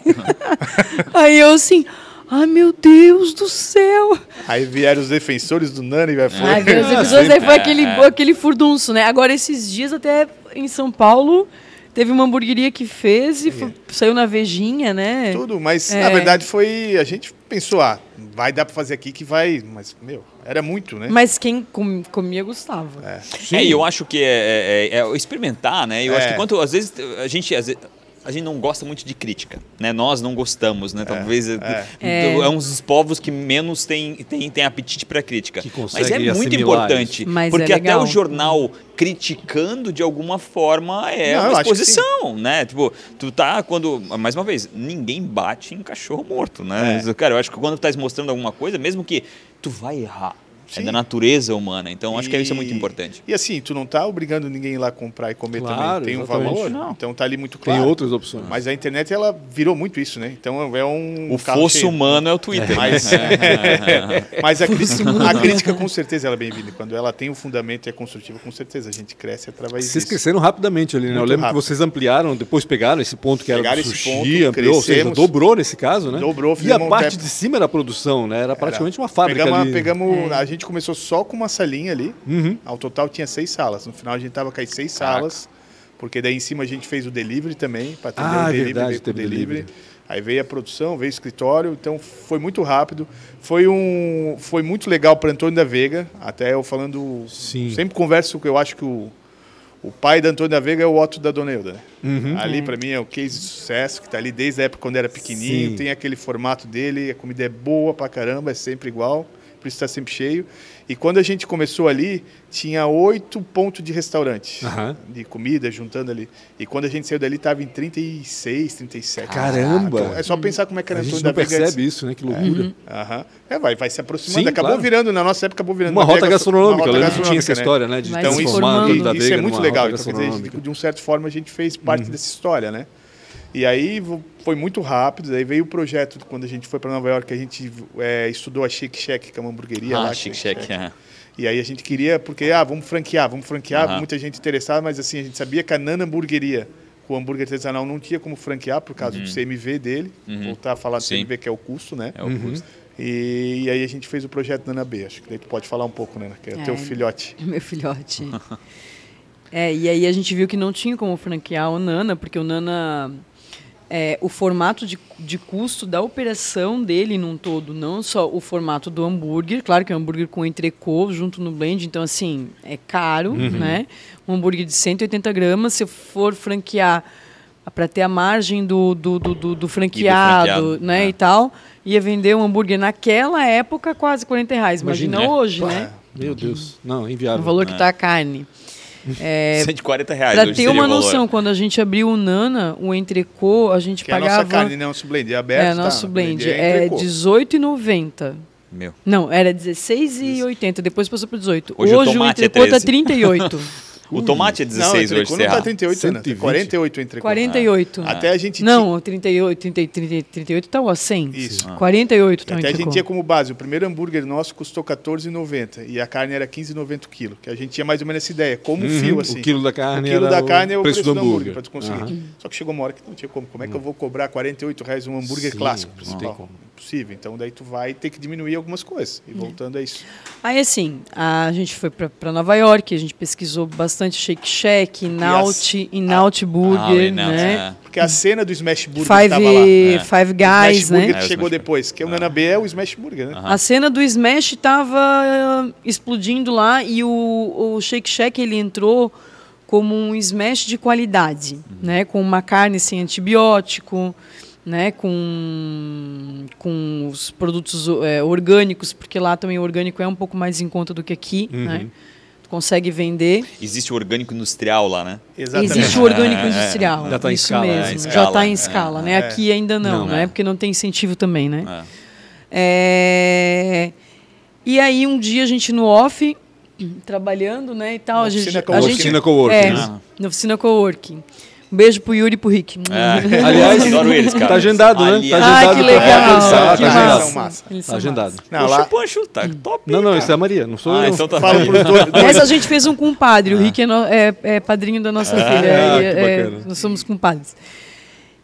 Aí eu assim, ai meu Deus do céu. Aí vieram os defensores do Nani e vai Ai, Deus, Ah, pessoas, aí foi aquele, aquele furdunço, né? Agora, esses dias, até em São Paulo, teve uma hamburgueria que fez e foi- saiu na Vejinha, né? tudo, mas É. na verdade foi. A gente pensou, ah, vai dar pra fazer aqui que vai. Mas, meu, era muito, né? Mas quem com- comia gostava. É. É, e eu acho que é, é- é experimentar, né? Eu É. acho que quanto às vezes a gente às vezes, a gente não gosta muito de crítica, né? Nós não gostamos, né? Talvez é, É. é um dos povos que menos tem, tem, tem apetite para crítica. Que Mas é muito importante, é porque até legal. o jornal criticando de alguma forma é Não, uma exposição, né? Tipo, tu tá quando mais uma vez, ninguém bate em cachorro morto, né? É. Cara, eu acho que quando tu tá mostrando alguma coisa, mesmo que tu vai errar, é Sim. da natureza humana. Então acho que isso é muito E- importante. E assim, tu não tá obrigando ninguém a ir lá comprar e comer Claro, também. Tem um exatamente. valor, Não. então tá ali muito Tem claro. outras opções. Mas a internet, ela virou muito isso, né? Então é um O fosso cheio. humano é o Twitter. Mas, né? mas a, crítica, a crítica, com certeza, ela é bem-vinda. Quando ela tem um fundamento e é construtiva, com certeza a gente cresce através Vocês disso. cresceram rapidamente ali, né? eu Muito lembro rápido. que vocês ampliaram, depois pegaram esse ponto que era Pegaram do esse sushi, ponto, ampliou, ou seja, crescemos. dobrou nesse caso, né? Dobrou, E a um parte de cima era a produção, né? Era praticamente uma fábrica Pegamos, ali. pegamos A gente começou só com uma salinha ali. Uhum. Ao total tinha seis salas. No final a gente tava com as seis Caraca. salas. Porque daí em cima a gente fez o delivery também. Para atender Ah, o delivery, verdade, veio delivery. delivery. Aí veio a produção, veio o escritório. Então foi muito rápido. Foi, um, foi muito legal para Antônio da Veiga. Até eu falando. Sim. Sempre converso que eu acho que o, o pai da Antônio da Veiga é o Otto da Dona Euda. Né? Uhum. Ali para mim é o case de sucesso, que tá ali desde a época quando era pequenininho, Sim. tem aquele formato dele, a comida é boa pra caramba, é sempre igual, por isso está sempre cheio. E quando a gente começou ali, tinha oito pontos de restaurante, Aham. de comida, juntando ali. E quando a gente saiu dali, tava em 36, 37. Caramba! Então, é só pensar como é que era A gente não percebe antes. isso, né? Que loucura. Aham. É, vai, vai se aproximando. Sim, acabou claro. virando, na nossa época, acabou virando Uma veia rota gastro- gastronômica, uma rota que tinha essa gastronômica, história, né? De ter Então, isso, isso é muito legal. Então, quer dizer, gastronômica. de, de uma certa forma, a gente fez parte dessa história, né? E aí foi muito rápido. Aí veio o projeto, quando a gente foi para Nova York, a gente é, estudou a Shake Shack, que é uma hamburgueria lá. Ah, que- chique, cheque. é. E aí a gente queria, porque, ah, vamos franquear, vamos franquear, Aham. muita gente interessada, mas assim, a gente sabia que a Nana Hamburgueria, com o hambúrguer artesanal, não tinha como franquear por causa do CMV dele. Voltar a falar do Uhum. Sim. CMV, que é o custo, né? É o custo. E, e aí a gente fez o projeto Nana B. Acho que daí tu pode falar um pouco, né? Que é o teu É. filhote. Meu filhote. é, e aí a gente viu que não tinha como franquear o Nana, porque o Nana. É, o formato de, de custo da operação dele num todo, não só o formato do hambúrguer, claro que é um hambúrguer com entrecô junto no blend, então assim, é caro, né? Um hambúrguer de 180 gramas, se for franquear para ter a margem do, do, do, do, do franqueado, franqueado, né, é. e tal, ia vender um hambúrguer naquela época quase 40 reais. Imagina, Imagina, hoje, né? Meu Deus. Não, O inviável. valor que É. tá a carne. É, 140 reais. Para hoje ter uma o valor. noção, quando a gente abriu o Nana, o entrecô, a gente Que é a pagava... nossa carne, não, nosso blend. É aberto, é, tá? nosso blend. é É entrecô. R$18,90. Meu. Não, era R$16,80, depois passou para 18. Hoje Hoje, o tomate é entrecô tá 13. 38. O tomate é Não, 16 o hoje, não Serra. tá 38, né? 120. 48 o entrecô. 48. Até a gente Não, 38, 30, 30, 38 tá ó, 100. Isso. 48 tá o Até a gente tinha como base, o primeiro hambúrguer nosso custou R$14,90 e a carne era R$15,90 o quilo. Que a gente tinha mais ou menos essa ideia, como Uhum, fio assim. O quilo da carne O quilo era da carne é o preço, do hambúrguer, hambúrguer. para tu conseguir. Aham. Só que chegou uma hora que não tinha como. Como é que eu vou cobrar 48 reais um hambúrguer Sim, clássico não tem como. Impossível. Então daí tu vai ter que diminuir algumas coisas. E voltando a isso. Aí assim, a gente foi para Nova York, a gente pesquisou bastante Shake Shack, Inaut, Inaut Ah, o Burger, Inaut, né? é. Porque a cena do Smash Burger Five, estava lá. É. Five Guys, Smash né? Burger É, que chegou Smash depois, que é o Nana B é o Smash Burger, né? A cena do Smash estava explodindo lá e o, o Shake Shack ele entrou como um Smash de qualidade, né? Com uma carne sem antibiótico, né? Com, com os produtos é, orgânicos, porque lá também o orgânico é um pouco mais em conta do que aqui, né? Tu consegue vender. Existe o orgânico industrial lá, né? Exatamente. Existe o orgânico É, é, industrial. já tá em isso escala, mesmo. é, em já está em é, escala, né? é. Aqui ainda não, Não, né? é. Porque não tem incentivo também, né? É. É, E aí um dia a gente no off, trabalhando, né, e tal, Na a gente, oficina a coworking, gente Oficina coworking, é, né? na oficina coworking. Um beijo pro Yuri e pro Rick. É. Aliás, adoro eles, cara. tá agendado, né? Aliás- Tá Ah, agendado que pra legal, conversar, que tá agendado. massa. massa. Eles Tá são agendado. massa. Não, lá, Pancho, tá top. Não, não, cara. isso é a Maria, não sou Ah, eu. então tá falo pros dois. Essa a gente fez um compadre, o Rick é, no- é- é padrinho da nossa filha. ah, e- que é- bacana. nós somos compadres.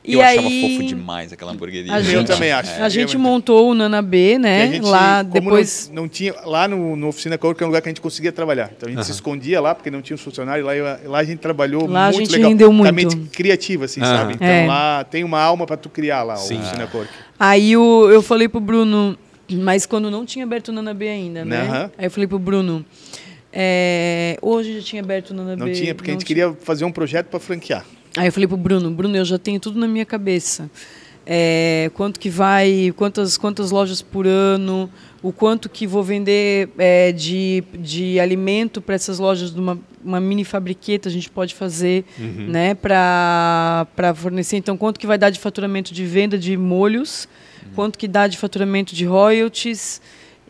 E Eu aí, achava fofo demais aquela hamburgueria. A Eu gente, também acho. A gente Eu- montou o Nana B, que né? a gente, lá como depois. Não, não tinha, lá no, no Oficina Coworking é um lugar que a gente conseguia trabalhar. Então a gente se escondia lá porque não tinha os funcionários. Lá, eu- lá a gente trabalhou Lá a muito gente legal. rendeu a muito. mente criativa, assim, Aham. sabe? Então É. lá tem uma alma para tu criar lá, Sim. o Oficina Coworking. Aí o, eu falei pro Bruno, mas quando não tinha aberto o Nana B ainda, né? Aham. Aí eu falei pro Bruno, é, hoje já tinha aberto o Nana Não B. tinha, porque a não gente queria fazer um projeto para franquear. Aí eu falei pro Bruno, Bruno, eu já tenho tudo na minha cabeça. É, quanto que vai, quantas, quantas lojas por ano, o quanto que vou vender é, de, de alimento para essas lojas de uma, uma mini fabriqueta a gente pode fazer né, para fornecer. Então, quanto que vai dar de faturamento de venda de molhos, quanto que dá de faturamento de royalties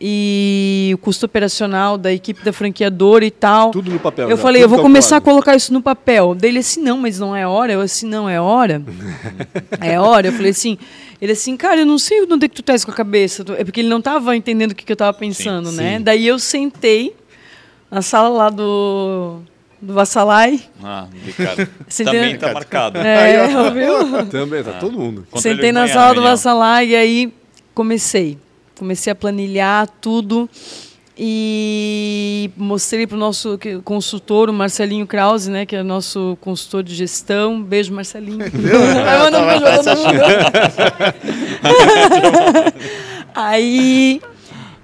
e o custo operacional da equipe da franqueadora e tal. Tudo no papel. Eu já, falei, tudo eu vou começar a calculado. colocar isso no papel. Dele assim, não, mas não é hora. Eu assim, não é hora. é hora. Eu falei assim, ele assim, cara, eu não sei onde é que tu tá isso com a cabeça. É porque ele não estava entendendo o que, que eu estava pensando, Sim, né? sim. Daí eu sentei na sala lá do do Vassalai. Ah, Ricardo. Sentei Também na- tá marcado. É, viu? Também, tá todo mundo. Sentei na sala do. Vassalai e aí comecei. Comecei a planilhar tudo e mostrei para o nosso consultor, o Marcelinho Krause, né, que é nosso consultor de gestão. Beijo, Marcelinho. Aí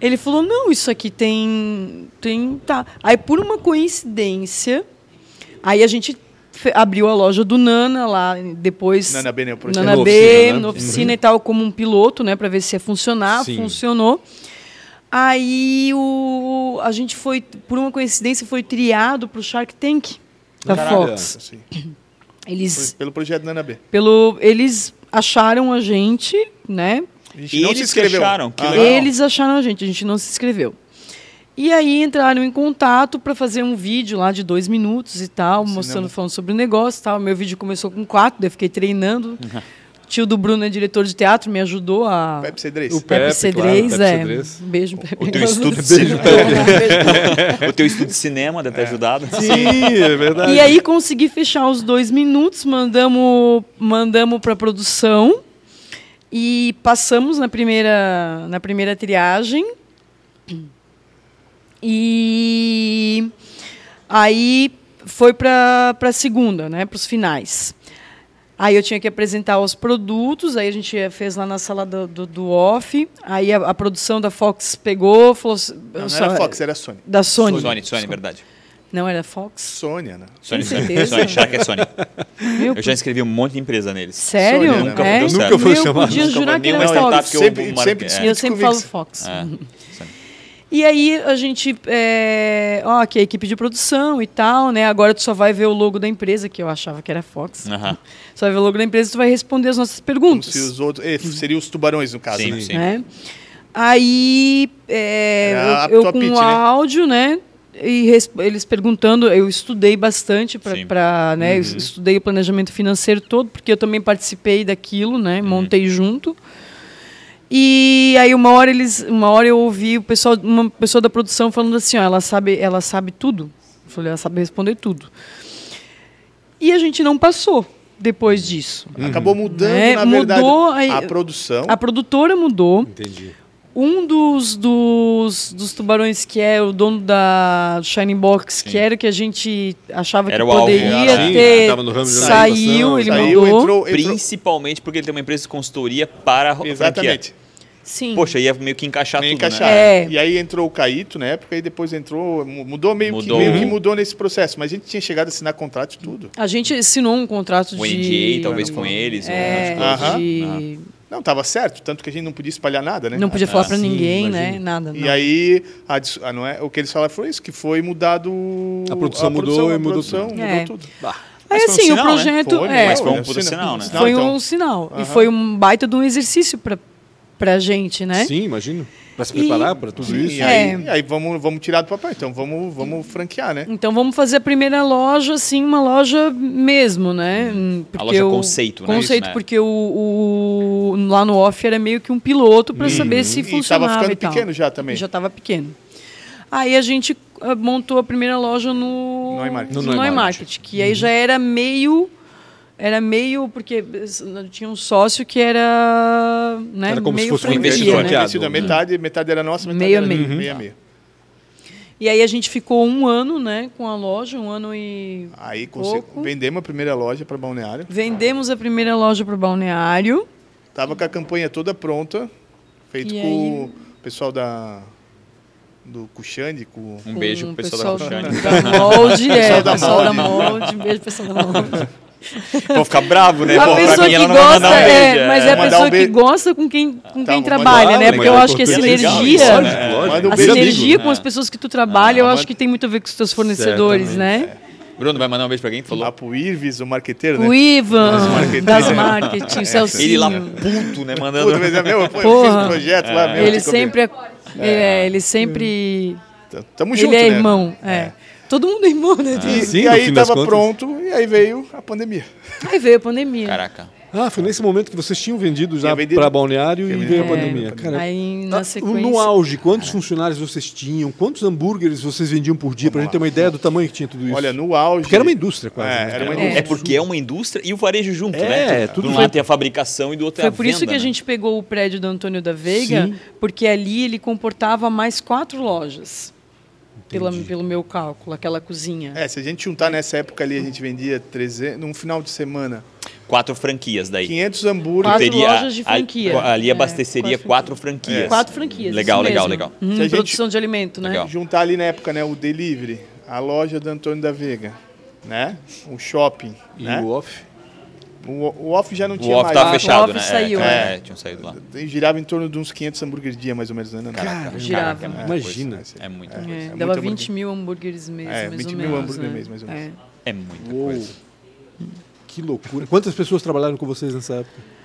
ele falou: não, isso aqui tem. tem tá. Aí, por uma coincidência, aí a gente abriu a loja do Nana lá, depois. Nana B, né, o projeto. Nana Na B, oficina, né? na oficina e tal, como um piloto, né, para ver se ia funcionar. Sim. Funcionou. Aí o, a gente foi, por uma coincidência, foi triado para o Shark Tank da Caralho. Fox. Assim, Eles, pelo projeto Nana B. pelo, eles acharam a gente, né? A gente não se Eles inscreveu. acharam, que Ah. Eles acharam a gente, a gente não se inscreveu. E aí entraram em contato para fazer um vídeo lá de dois minutos e tal, mostrando, falando sobre o negócio e tal. Meu vídeo começou com quatro, daí eu fiquei treinando. O tio do Bruno é diretor de teatro, me ajudou a. Pepe C3. O Pepe Pepe, Cedrez, claro, é. Pepe Cedrez. Um Beijo, Pepe. O teu estudo de Beijo, O teu estudo de cinema deve ter ajudado. Sim, é verdade. E aí consegui fechar os dois minutos, mandamos, mandamos para produção e passamos na primeira, na primeira triagem. E aí foi para a segunda, né, para os finais. Aí eu tinha que apresentar os produtos, aí a gente fez lá na sala do, do, do off. Aí a, a produção da Fox pegou, falou assim, Não, não só- era Fox, era Sony. da Sony. Sony, Sony, verdade. Não era Fox? Sônia, né? Sony, Sony, certeza? Sony, será que é Sony? Meu, Eu já inscrevi um monte de empresa neles. Sério? Né? Nunca é? deu certo. Nunca foi chamado. podia Nunca jurar que era Fox. eu Sempre- sempre- É. Eu sempre falo Fox. É. E aí a gente, é, ó, que é a equipe de produção e tal, né? Agora tu só vai ver o logo da empresa, que eu achava que era Fox. Só vai ver o logo da empresa e tu vai responder as nossas Como perguntas. se os outros. eh, seriam os tubarões, no caso. Sim, né? sim. né? Aí é, eu, eu com pitch, o né? áudio, né? E eles perguntando, eu estudei bastante para, né? eu estudei o planejamento financeiro todo, porque eu também participei daquilo, né? Montei junto. E aí uma hora eles, uma hora eu ouvi o pessoal, uma pessoa da produção falando assim, ó, ela sabe, ela sabe tudo. Eu falei, ela sabe responder tudo. E a gente não passou depois disso. Acabou mudando, É, na verdade, mudou aí- a produção. A produtora mudou. Entendi. Um dos, dos, dos tubarões que é o dono da Shining Box, que era o que a gente achava Era que o alvo. poderia Sim, ter, ramo de saiu, ele Saiu, mudou. entrou, entrou. Principalmente porque ele tem uma empresa de consultoria para a franquia. Exatamente. Sim. Poxa, ia meio que encaixar Meio tudo, encaixar. né? É. E aí entrou o Caíto na época e depois entrou. mu- Mudou meio, Mudou. Que, meio Uhum. que mudou nesse processo. Mas a gente tinha chegado a assinar contrato e tudo. A gente assinou um contrato O de... NDA, talvez com eles. ou É, umas coisas. Não, tava certo, tanto que a gente não podia espalhar nada, né? Não podia falar pra sim, ninguém, né? imagino. Nada. E não. aí, a ah, não é, o que eles falaram foi isso, que foi mudado... A produção mudou e mudou produção, tudo. mudou É. tudo. Aí Mas foi um assim, sinal, o né? projeto... Foi, é, Mas foi um puta sinal. sinal, né? Foi então. um sinal. E Aham. foi um baita de um exercício pra, pra gente, né? Sim, imagino. Para se E- preparar para tudo Sim, isso. E aí, É. aí vamos, vamos tirar do papel. Então, vamos, vamos franquear, né? Então vamos fazer a primeira loja, assim, uma loja mesmo, né? Hum, A loja o- conceito, né? Conceito, Isso, né? porque o, o- lá no off era meio que um piloto para saber se E funcionava tava ficando e tal. pequeno já também. Já estava pequeno. Aí a gente ah, montou a primeira loja no No iMarket. no No iMarket, que aí já era meio era meio porque tinha um sócio que era, né, Era como se meio fosse um franquia, investidor, né? franqueado. Investidor, metade, metade era nossa, metade Meio a era meio. meio a meio. E aí a gente ficou um ano, né, com a loja, um ano e Aí conse- Pouco. vendemos a primeira loja para Balneário. vendemos a primeira loja para o balneário. Tava com a campanha toda pronta, feito E com aí? o pessoal da do Cuxande, com Um beijo com pro o pessoal, da Roxane. da Molde, é, Pessoal da pessoal da Molde. Molde, um beijo pessoal da Molde. Vou ficar bravo, né? a Pô, pra pessoa mim que ela não vai gosta, um beijo. é, mas é a Mandar um pessoa que gosta com quem, com Tá, quem trabalha, mandar- né? Porque eu mandar acho que a sinergia, né? a sinergia amigo. com as pessoas que tu trabalha, eu Ah, acho que tem muito a ver com os teus fornecedores, né? Bruno, vai mandar um beijo pra quem? Falou. lá pro Irvis, o marqueteiro, né? O Ivan, das marketing, o Celcinho. Ele lá puto, né? Mandando. Puta, mas é meu, pô, eu Porra. fiz um projeto lá, meu. Ele sempre, é, ele sempre. Tamo ele junto, é né? irmão, é. Todo mundo é irmão, né? E, Sim, e aí fim das tava contas. pronto, e aí veio a pandemia. Aí veio a pandemia. Caraca. Ah, foi nesse momento que vocês tinham vendido já para Balneário e veio a vendido. pandemia. É. Cara, Aí na ah, sequência. no auge, quantos funcionários vocês tinham? Quantos hambúrgueres vocês vendiam por dia? Pra gente ter uma ideia do tamanho que tinha tudo isso. Olha, no auge. Porque era uma indústria quase. É, né? era uma É. indústria. É porque é uma indústria e o varejo junto, É, né? tudo De um foi- lado tem a fabricação e do outro é Foi a por isso venda, que a né? gente pegou o prédio do Antônio da Veiga, Sim. porque ali ele comportava mais quatro lojas. Pela, pelo meu cálculo, aquela cozinha. É, se a gente juntar nessa época ali, a gente vendia 300, num final de semana, Quatro franquias daí. 500 hambúrgueres. Quatro Teria- lojas de a- franquia. Ali É, abasteceria quatro quatro franquias. Quatro franquias. Legal, isso legal, mesmo. legal. Uhum, Se a gente- Produção de alimento, né? Legal. Juntar ali na época, né, o delivery, a loja do Antônio da Veiga, né? O shopping, E né? o off? O, o off já não O tinha off mais. tava fechado, o off né? saiu, é, né? é, tinham saído lá. Girava em torno de uns 500 hambúrgueres dia, mais ou menos, né? Cara, Girava. Caraca, Imagina. Coisa, É muita É. coisa. É, muito dava hambúrguer. 20 mil hambúrgueres mês, É, mais 20 ou mil menos. hambúrguer né? mês, mais ou menos. É. É muita Uou. coisa. Que loucura. Quantas pessoas trabalharam com vocês nessa época?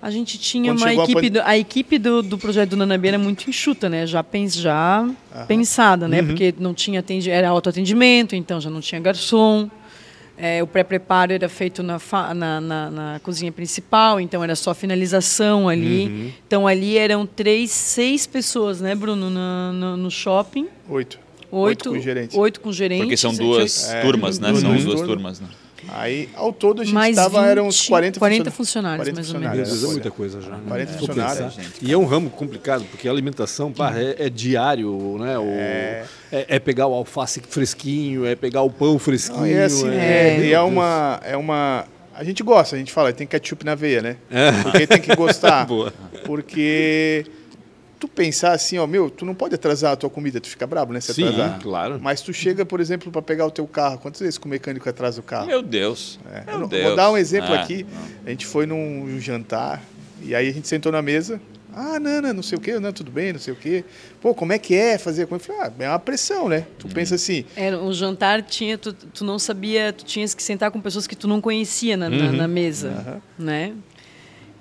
A gente tinha Quando uma chegou a equipe, pan- do, a equipe do, do projeto do Nanabi era muito enxuta, né? Já, pens, já pensada, né? Porque não tinha era autoatendimento, então já não tinha garçom. É, o pré-preparo era feito na, na, na- na cozinha principal, então era só finalização ali. Então ali eram três, seis pessoas, né, Bruno, na- no, no shopping. Oito. Oito, com gerente. oito com gerente. Porque são duas É, turmas, né? duas São duas turmas, né? Aí, ao todo, a gente Mais estava, eram uns 20, 40, 40 funcionários. funcionários, mais ou Meu funcionários, Deus, é muita coisa já. né? 40 Se for funcionários. E é um ramo complicado, porque a alimentação pá, é, é diário, né? O- é... é pegar o alface fresquinho, é pegar o pão fresquinho. Não, e é assim, é, é, e é uma, é uma... A gente gosta, a gente fala, tem ketchup na veia, né? É. Porque tem que gostar. Boa. Porque tu pensar assim, ó, meu, tu não pode atrasar a tua comida, tu fica bravo, né? Se Sim, atrasar. claro. Mas tu chega, por exemplo, para pegar o teu carro, quantas vezes que o mecânico atrasa o carro? Meu Deus. É, Meu eu não- Deus. Vou dar um exemplo Ah, aqui. A gente foi num jantar e aí a gente sentou na mesa. Ah, Nana, não sei o quê, não, tudo bem, não sei o quê. Pô, como é que é fazer? Eu falei, ah, é uma pressão, né? Tu pensa assim, Era um jantar tinha tu, tu não sabia, tu tinhas que sentar com pessoas que tu não conhecia na, na- na mesa, né?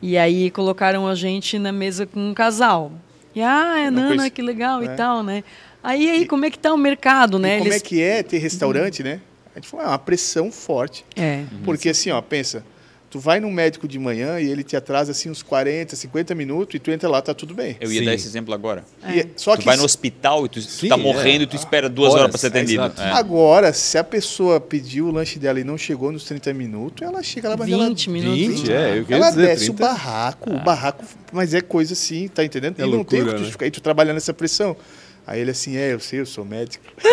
E aí colocaram a gente na mesa com um casal. E ah, é Nana, que legal É. e tal, né? Aí aí como é que tá o mercado, né? e como Eles- é que é ter restaurante, né? A gente falou, é uma pressão forte. É. Porque assim, ó, pensa, tu vai num médico de manhã e ele te atrasa assim uns 40, 50 minutos e tu entra lá, tá tudo bem. Eu ia Sim. dar esse exemplo agora. E é- só tu que vai no hospital e tu, tu Sim, tá é. morrendo e tu espera duas horas, Horas, para ser é, atendido. É. Agora, se a pessoa pediu o lanche dela e não chegou nos 30 minutos, ela chega lá, mas ela 20 minutos. 20, é, eu Ela dizer, desce 30. o barraco, o barraco, mas é coisa assim, tá entendendo? É e não tem o que loucura, tu né? ficar aí tu trabalhar nessa pressão. Aí ele assim, é, eu sei, eu sou médico.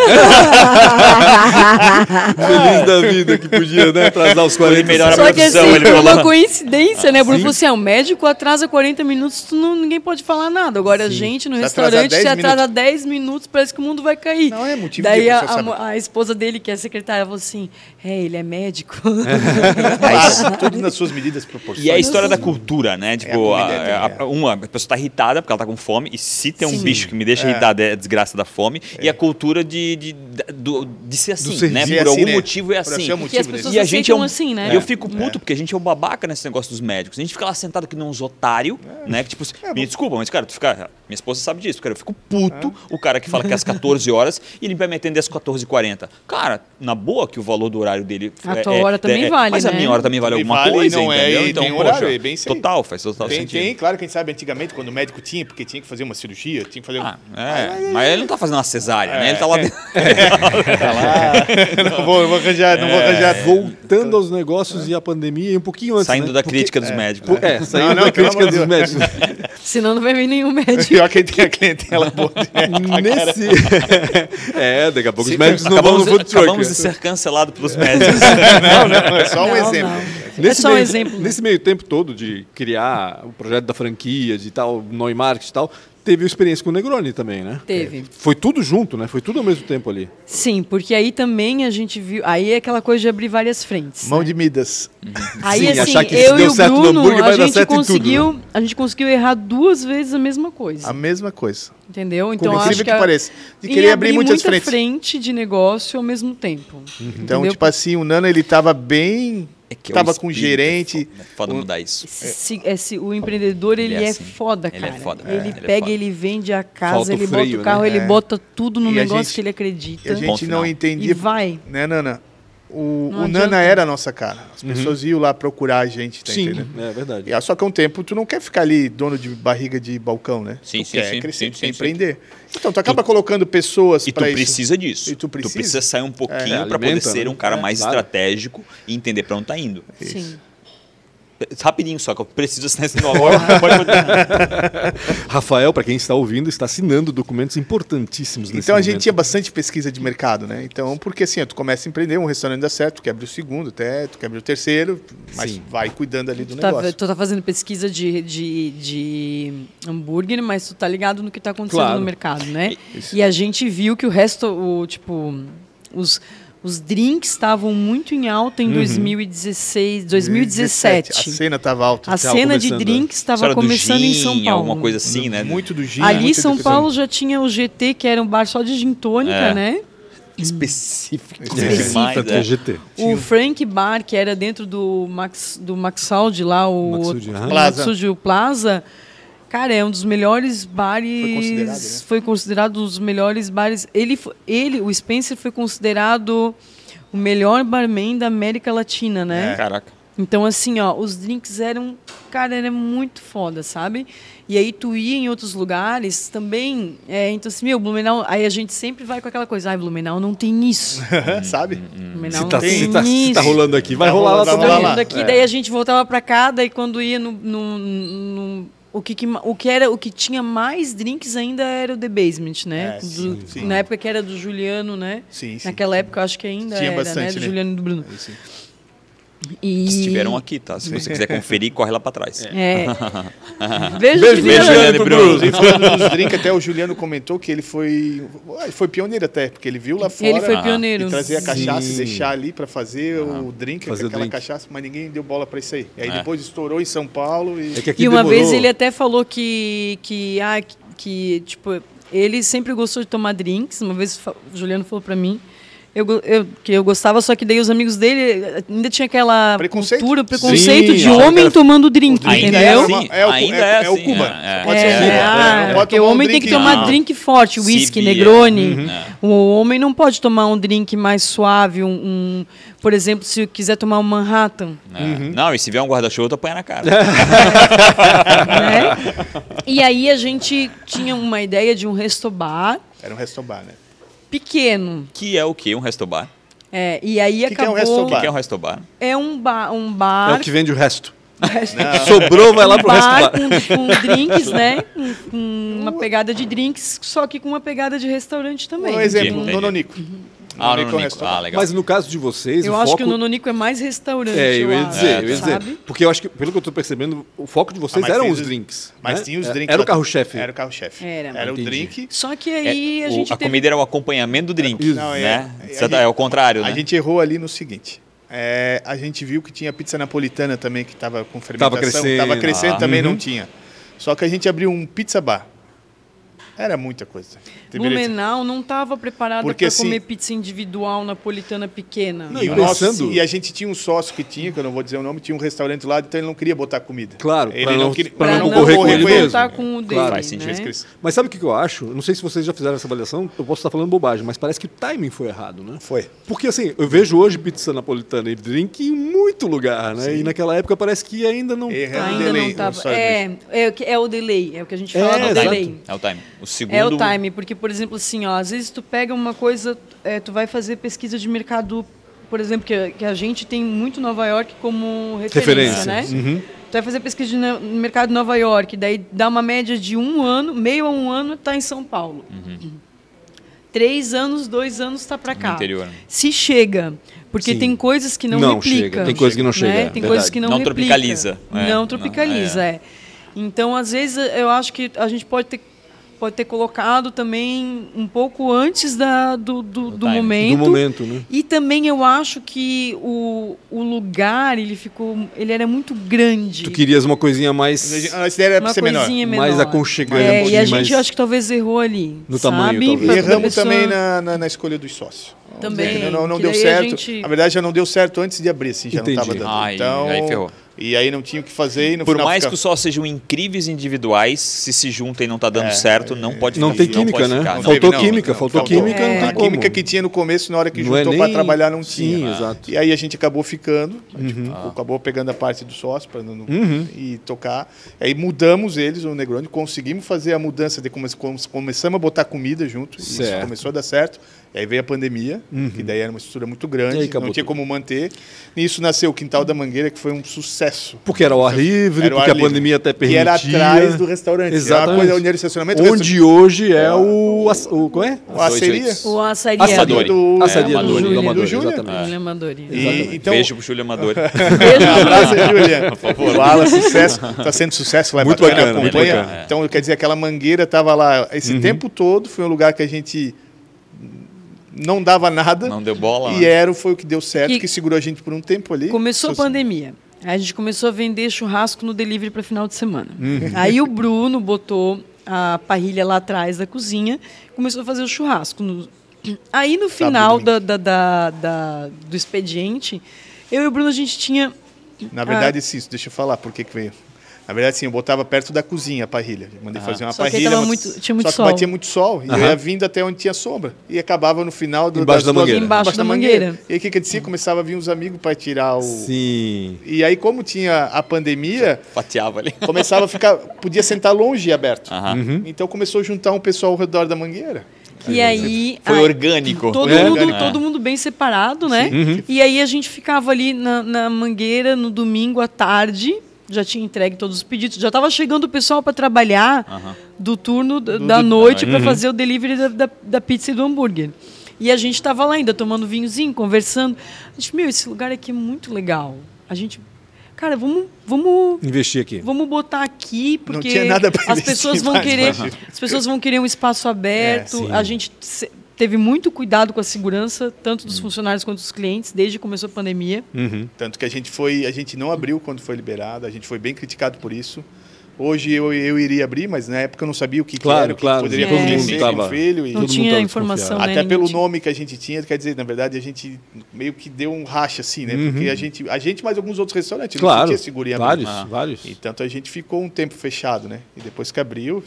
Feliz da vida que podia, né? Atrasar os 40 melhor a Só que profissão, assim, ele foi falou. uma coincidência, né? Porque falou assim, ah, o médico atrasa 40 minutos, tu não, ninguém pode falar nada. Agora a gente no Se restaurante, 10 se atrasa 10 minutos, parece que o mundo vai cair. Não, é motivo Daí de a a, a, esposa dele, que é secretária, falou assim, é, ele é médico. Claro, tudo nas suas medidas proporções. E é a história da cultura, né? Tipo, a a- comida é- a- a- uma, a pessoa tá irritada porque ela tá com fome, e se tem um Sim. bicho que me deixa É. irritada é a desgraça da fome, e a cultura de, de, do- de ser assim, ser- né? ser Por assim, algum né? motivo é Por assim. um motivo pessoas E a gente é um, assim, né? E eu fico puto, porque a gente é um babaca nesse negócio dos médicos. A gente fica lá sentado que nem uns otários, né? Que, tipo, me desculpa, mas, cara, tu fica. Minha esposa sabe disso, cara. Eu fico puto o cara que fala que é às 14 horas e ele vai me atender às 14h40. Cara, na boa que o valor do horário dele. A é- tua é- hora também é- vale, Mas a né? minha hora também vale alguma vale, coisa, não é, entendeu? e Então, tem poxa, horário, é bem total, faz total Tem, sentido. tem, claro, quem sabe antigamente, quando o médico tinha, porque tinha que fazer uma cirurgia, tinha que fazer um... Ah, é, mas ele não tá fazendo uma cesárea, né? Ele tá lá dentro. não vou, vou arranjar, não vou É. arranjar. Voltando aos negócios e à pandemia, e um pouquinho antes. Saindo né? da Porque- crítica dos médicos. Pô, É, saindo Não, não, da crítica dos médicos. Senão não vai vir nenhum médico. Pior que tem a clientela boa. Nesse. é, daqui a pouco os médicos não vão no food truck. acabamos de ser cancelados pelos médicos. Não, não, é só um Não, exemplo. não. É Nesse só um meio, exemplo. né? Nesse meio tempo todo de criar o projeto da franquia, de tal, Neumarkt e tal, teve experiência com o Negroni também, né? Teve. Foi tudo junto, né? Foi tudo ao mesmo tempo ali. Sim, porque aí também a gente viu. Aí é aquela coisa de abrir várias frentes. Mão de Midas. Aí Sim, assim, achar que eu e deu o certo no Bruno, hambúrguer, a vai dar gente certo em tudo, conseguiu, né? a gente conseguiu errar duas vezes a mesma coisa. A mesma coisa. Entendeu? Então Por acho incrível que, que pareça. De querer abrir muitas muita frentes. frente de negócio ao mesmo tempo. Então, Entendeu? tipo assim, o Nano, ele tava bem... É que é o tava com gerente... É foda, é foda mudar isso. Se- esse- o empreendedor ele, Ele é é, assim. foda, Ele é cara. foda, Ele é, ele é pega, foda. ele vende a casa, Falta ele freio, bota o né? carro, ele É. bota tudo no E negócio gente- que ele E acredita. a gente não entendia... E vai. Né, Nana? O, o. Nana era a nossa cara. As pessoas iam lá procurar a gente, tá Sim, entendendo? é verdade. E, ah, só que há um tempo tu não quer ficar ali dono de barriga de balcão, né? Sim, tu sim, quer sim, crescer, sim, sim, quer sim. Então tu acaba colocando pessoas E tu para isso. precisa disso. E tu precisa. precisa sair um pouquinho É, pra poder ser né? um cara É, mais claro. estratégico e entender pra onde tá indo. Sim. Rapidinho só, que eu preciso assinar esse nome agora. Rafael, para quem está ouvindo, está assinando documentos importantíssimos nesse Então a gente momento. tinha bastante pesquisa de mercado, né? Então, porque assim, tu começa a empreender, um restaurante dá certo, tu quer abrir o segundo, até, tu quer abrir o terceiro, mas Sim. vai cuidando ali do Tu tá, negócio. tu tá fazendo pesquisa de, de, de hambúrguer, mas tu tá ligado no que tá acontecendo Claro. no mercado, né? E a gente viu que o resto, o, tipo, os, os drinks estavam muito em alta em 2016, 2017. A cena tava alta. A cena de começando, drinks estava começando em São gin, Paulo. Alguma coisa assim, né? Muito do gin. Ali muito São Paulo já tinha o GT, que era um bar só de gin tônica, É. né? específico. Específico. demais, Pra ter é. GT. O Frank Bar, que era dentro do Max do Maxaud lá, o Maxud, aham. o Plaza. Maxud, o Plaza. Cara, é um dos melhores bares. Foi considerado, né? Foi considerado um dos melhores bares. Ele, ele, o Spencer, foi considerado o melhor barman da América Latina, né? Caraca. Então, assim, ó, os drinks eram. Cara, era muito foda, sabe? E aí tu ia em outros lugares também. É, então, assim, meu, Blumenau. Aí a gente sempre vai com aquela coisa, ai, Blumenau não tem isso. Sabe? Blumenau Se não tá, tem se, tá, se isso. tá rolando aqui, vai Tá rolar lá rolando, também. vai rolar lá. daqui, É. daí a gente voltava pra cá, daí quando ia no, no- no- o que, que o que era o que tinha mais drinks ainda era o The Basement, né? É, Do- sim, sim. Na época que era do Juliano, né? Sim, sim. Naquela época acho que ainda Tinha era, bastante, né? Do né? Juliano e do Bruno. Sim. E... Estiveram aqui, tá? Se você quiser conferir, corre lá para trás. É. Beijo, Beijo, Juliana. Juliana e Bruno. E falando dos drinks, até o Juliano comentou que ele foi. Ele foi pioneiro até, porque ele viu lá fora. Ele foi Ah. pioneiro. E trazia a cachaça e deixar ali para fazer o drink, Fazer o aquela drink. cachaça, mas ninguém deu bola para isso aí. E aí É. depois estourou em São Paulo e. É que aqui E uma demorou- vez ele até falou que, que, ah, que, tipo, ele sempre gostou de tomar drinks. Uma vez o Juliano falou pra mim eu, eu- que eu gostava, só que daí os amigos dele ainda tinha aquela Preconceito. cultura, preconceito Sim, de ah, homem tomando drink, Ainda é entendeu? é uma- assim, é o- ainda é- é é o assim, Cuba. é, é. Pode ser É, o Cuba. ah, porque o tomar um homem tem que tomar Não. drink forte, whisky. Negroni. Uhum. O homem não pode tomar um drink mais suave, um, um- por exemplo, se quiser tomar um Manhattan, É. Não, e se vier um guarda-chuva, tu apanha na cara. né? E aí a gente tinha uma ideia de um restobar Era um restobar, né? Pequeno. que é o quê? Um restobar? É, e aí Que que é um acabou. O restobar? que é um restobar? É um, ba um É bar. o que vende o resto. Não. Sobrou, vai lá um pro resto bar do bar. com, com drinks, né? Com, com uma pegada de drinks, só que com uma pegada de restaurante também. Um exemplo, Entendi. Nononico. Ah, é. Ah, legal. Mas no caso de vocês, Eu o acho foco... que o Nononico é mais restaurante. É, eu ia dizer, É, eu ia dizer. sabe? Porque eu acho que, pelo que eu tô percebendo, o foco de vocês Ah, eram os drinks. Mas né? tinha os É- drinks. Era o carro-chefe. Era o carro-chefe. Era. Era o drink. Só que É, aí a o- gente a teve... comida era o acompanhamento do drink. Isso. Não, é- né? a Você tá- gente- é o contrário, A né? gente errou ali no seguinte. é, a gente viu que tinha pizza napolitana também, que estava com fermentação. crescendo. Tava crescendo Ah. também, não Uhum. tinha. Só que a gente abriu um pizza bar. Era muita coisa. Blumenau não estava preparada Porque, para assim- comer pizza individual napolitana pequena. Não, E, E o nosso- pensando- e a gente tinha um sócio que tinha, que eu não vou dizer o nome, tinha um restaurante lá, então ele não queria botar comida. Claro, ele pra não- queria- pra Pra não não concorrer com ele mesmo. com o dele, Claro. Faz sentido. né? Mas sabe o que eu acho? Não sei se vocês já fizeram essa avaliação, eu posso estar falando bobagem, mas parece que o timing foi errado, né? Foi. Porque assim, eu vejo hoje pizza napolitana e drink em muito lugar, né? Sim. E naquela época parece que ainda não. Erra- É Ainda delay, não estava. É, é, o que- é o delay, é o que a gente É, fala do exato. delay. É o time. O segundo. É o time, porque, por exemplo, assim, ó, às vezes tu pega uma coisa, é, tu vai fazer pesquisa de mercado, por exemplo, que, que a gente tem muito Nova York como referência, Referência. né? Uhum. Tu vai fazer pesquisa de mercado de Nova York, daí dá uma média de um ano, meio a um ano tá em São Paulo. Três anos, dois anos tá para No cá. interior. Se chega, porque Sim. tem coisas que não, Não replica. chega, tem coisa que não chega, né? Tem verdade. coisas que não, Não replica. tropicaliza, é. Não Não, tropicaliza, é. é. Então, às vezes, eu acho que a gente pode ter, pode ter colocado também um pouco antes da, do, do, do momento. Do momento, né? E também eu acho que o, o lugar, ele ficou. Ele era muito grande. Tu querias uma coisinha mais. A ideia era pra uma ser menor. coisinha menor. Mais aconchegante, É, um e a gente mais- acho que talvez errou ali. No sabe? tamanho, talvez. E erramos pessoa- também na, na, na escolha dos sócios. Também, Não, não que deu daí a certo. gente- Na verdade, já não deu certo antes de abrir, assim, já Entendi. não estava dando. Ai, então, aí ferrou. E aí não tinha o que fazer e no Por final mais fica- que os sócios sejam incríveis individuais, se se juntam e não tá dando É, certo, não pode Não ficar- tem química, né? ficar, Não não. Faltou não. química, faltou faltou. química, não É. tem A como. química que tinha no começo, na hora que Não é juntou para nem- trabalhar, não Sim, tinha. exato. E aí a gente acabou ficando, tipo, Uhum. acabou pegando a parte do sócio para não, Uhum. e tocar. Aí mudamos eles, o Negroni, conseguimos fazer a mudança de come, come- começamos a botar comida junto, isso Certo. começou a dar certo. E aí veio a pandemia, Uhum. que daí era uma estrutura muito E aí grande, não tinha tudo. como manter. Nisso nasceu o Quintal da Mangueira, que foi um sucesso. Porque era o ar livre, Era porque ar a livre. pandemia até permitia. era atrás do restaurante. Exatamente. Coisa onde era o estacionamento. Onde hoje é o. o qual é? O aceria. Dois, O açaria. Do, É, Assadia do, Amadori. do Júlia. Amador, Do Júlia. exatamente. Júlia Amadori. E, então, Beijo pro Júlio Amador. Beijo, Abraço, Júlia. Julian. Por favor. Fala, sucesso. Está sendo sucesso lá é Muito bacana, bacana, muito acompanha. bacana. Então, quer dizer, aquela mangueira estava lá esse tempo todo, foi um lugar que a gente não dava nada. Não deu bola. E né? era, foi o que deu certo, Que- que, segurou a gente por um tempo ali. Começou a Só- pandemia. Aí a gente começou a vender churrasco no delivery para final de semana. Uhum. Aí o Bruno botou a parrilha lá atrás da cozinha, começou a fazer o churrasco. No- Aí no final domingo. da, da- da- da- do expediente, eu e o Bruno a gente tinha Na verdade, sim, isso, deixa eu falar por que que veio. Na verdade, sim, eu botava perto da cozinha a parrilha. Mandei fazer uma Só que parrilha. mas- muito- tinha muito só que sol. batia muito sol. E eu ia vindo até onde tinha sombra. E acabava no final do, Embaixo da duas- mangueira. Embaixo da mangueira. E aí o que que acontecia? Começava a vir uns amigos para tirar o. Sim. E aí, como tinha a pandemia, Fatiava ali. começava a ficar. Podia sentar longe e aberto. Aham. Uhum. Então começou a juntar um pessoal ao redor da mangueira. E aí. Foi aí- orgânico. Todo, É. mundo, Orgânico. todo mundo bem separado, né? E aí a gente ficava ali na, na mangueira no domingo à tarde. Já tinha entregue todos os pedidos. Já estava chegando o pessoal para trabalhar Aham. do turno da, Do- da do- noite para fazer o delivery da, da, da pizza e do hambúrguer. E a gente estava lá ainda tomando vinhozinho, conversando. A gente, meu, esse lugar aqui é muito legal. a gente, cara, vamos, vamos Investir aqui. Vamos botar aqui, porque tinha nada pra as investir pessoas vão mais, querer, imagina. as pessoas vão querer um espaço aberto. sim. a gente teve muito cuidado com a segurança, tanto dos funcionários quanto dos clientes, desde que começou a pandemia. Uhum. Tanto que a gente foi, a gente não abriu quando foi liberado, a gente foi bem criticado por isso. Hoje eu, eu iria abrir, mas na época eu não sabia o que, que Claro, era, o que claro, poderia todo acontecer mundo tava- o filho. E Não tinha informação, né? até pelo nome que a gente tinha, quer dizer, na verdade a gente meio que deu um racha assim, né? Porque a gente, a gente mais alguns outros restaurantes não Uhum. Claro, tinha segurança. vários, Ah. vários. E tanto a gente ficou um tempo fechado, né? E depois que abriu,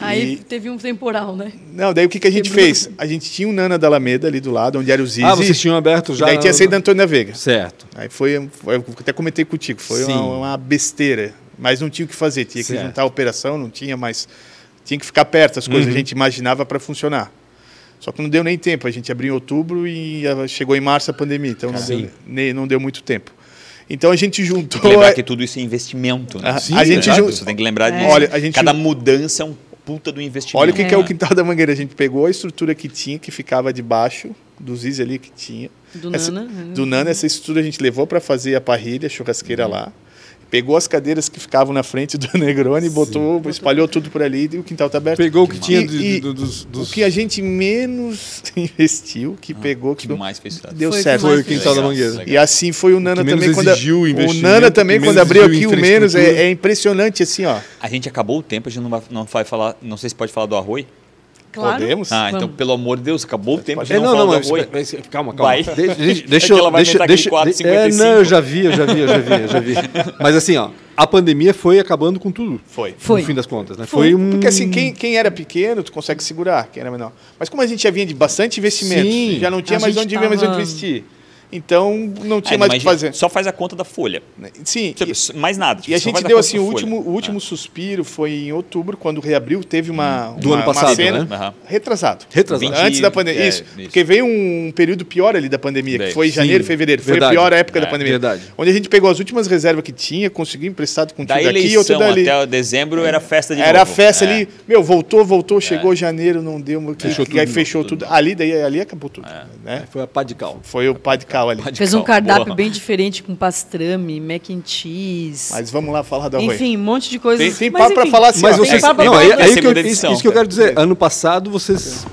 Aí E- teve um temporal, né? Não, daí o que, que a gente Quebrou. fez? A gente tinha um Nana da Alameda ali do lado, onde era o Zizi. Ah, vocês tinham aberto já. E daí tinha saído da Antônio da Veiga. Certo. Aí foi, foi- eu até comentei contigo, foi uma, uma besteira. Mas não tinha o que fazer, tinha que Certo. juntar a operação, não tinha mais. Tinha que ficar perto as coisas, Uhum. a gente imaginava para funcionar. Só que não deu nem tempo, a gente abriu em outubro e ah, chegou em março a pandemia, então não deu, nem, não deu muito tempo. Então a gente juntou. Lembrar que tudo isso é investimento, né? Ah, Sim, a gente verdade. juntou. Você tem que lembrar disso. Olha, a gente- Cada mudança é um puta do investimento. Olha o que, que é É. o quintal da Mangueira. A gente pegou a estrutura que tinha, que ficava debaixo do Zizi ali que tinha. Do Essa- Nana. né? Do Nana, essa estrutura a gente levou para fazer a parrilha, a churrasqueira lá. Pegou as cadeiras que ficavam na frente do Negroni, botou, espalhou tudo por ali e o quintal tá aberto. Pegou o que tinha E- de- do- dos, dos- O que a gente menos investiu, que pegou, que, que mais fez deu Foi o que certo. Foi o mais quintal da Mangueira. legal. E assim foi o Nana que também. Quando, o Nana também, que quando abriu aqui o menos, é, é impressionante assim, ó. A gente acabou o tempo, a gente não vai, não vai falar. Não sei se pode falar do arroz. Claro. Podemos? Ah, então, Vamos. pelo amor de Deus, acabou o tempo, É, não, não, não, mas, mas- calma, calma. Vai. De- de- É deixa que eu. ela vai Deixa, deixa, é, 4,55. não, eu já vi, eu já vi, eu já vi, eu já vi. Mas assim, ó, a pandemia foi acabando com tudo. Foi. Foi. No fim das contas, né? Foi, um. Porque assim, quem, quem era pequeno, tu consegue segurar, quem era menor. Mas como a gente já vinha de bastante investimento, Sim. já não tinha A mais onde ver mais onde tava- investir. Então, não tinha É, mais o que fazer. Só faz a conta da folha. Sim, Tipo, mais nada. E a gente deu assim, da o último, o último suspiro foi em outubro, quando reabriu, teve uma, Do uma, ano uma passado, cena- né? Aham. Retrasado. Retrasado. Vinte- Antes da pandemia. é, isso, isso. Porque veio um período pior ali da pandemia, que foi janeiro, Sim, fevereiro. Foi verdade. a pior época da É, pandemia. verdade. Onde a gente pegou as últimas reservas que tinha, conseguiu emprestado com Da tudo aqui e eleição outro dali. até dezembro era festa de Era a novo. festa É. ali, meu, voltou, voltou, chegou janeiro, não deu, fechou tudo aí fechou tudo tudo. Ali, daí, ali acabou tudo. Né? Foi a pá de cal. Foi o pá de cal ali. Pá de Fez um cardápio boa. bem diferente com pastrame, mac and cheese. Mas vamos lá falar arroz. enfim, um monte de coisas. Tem, tem papo pra enfim, falar assim, Mas ó, vocês. Não, que eu, Segunda isso, edição. isso que eu quero dizer. Ano passado vocês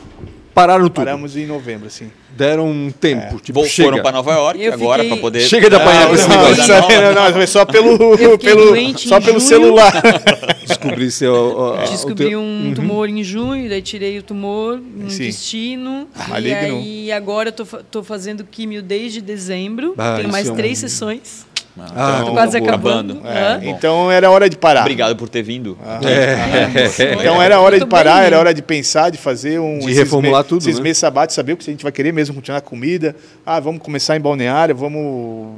pararam tudo. Paramos em novembro, assim. Deram um tempo. Tipo, Vou- chega. Foram para Nova York Eu agora fiquei- para poder. Chega de apanhar com esse não, negócio. não, não, foi só pelo, pelo, só pelo celular. Descobrir seu. Descobri teu- um tumor em junho, daí tirei o tumor no Uhum. Sim. intestino. E Maligno. aí agora eu tô, tô fazendo químio desde dezembro. Ah, Tenho mais é um- três sessões. Ah, Então, Tô quase boa. acabando. acabando. É, então era hora de parar. Obrigado por ter vindo. É. Então era hora de parar, era hora de pensar, de fazer um. De reformular tudo, Esses né? meses sabáticos, saber o que a gente vai querer mesmo, continuar a comida. Ah, vamos começar em balneário, vamos.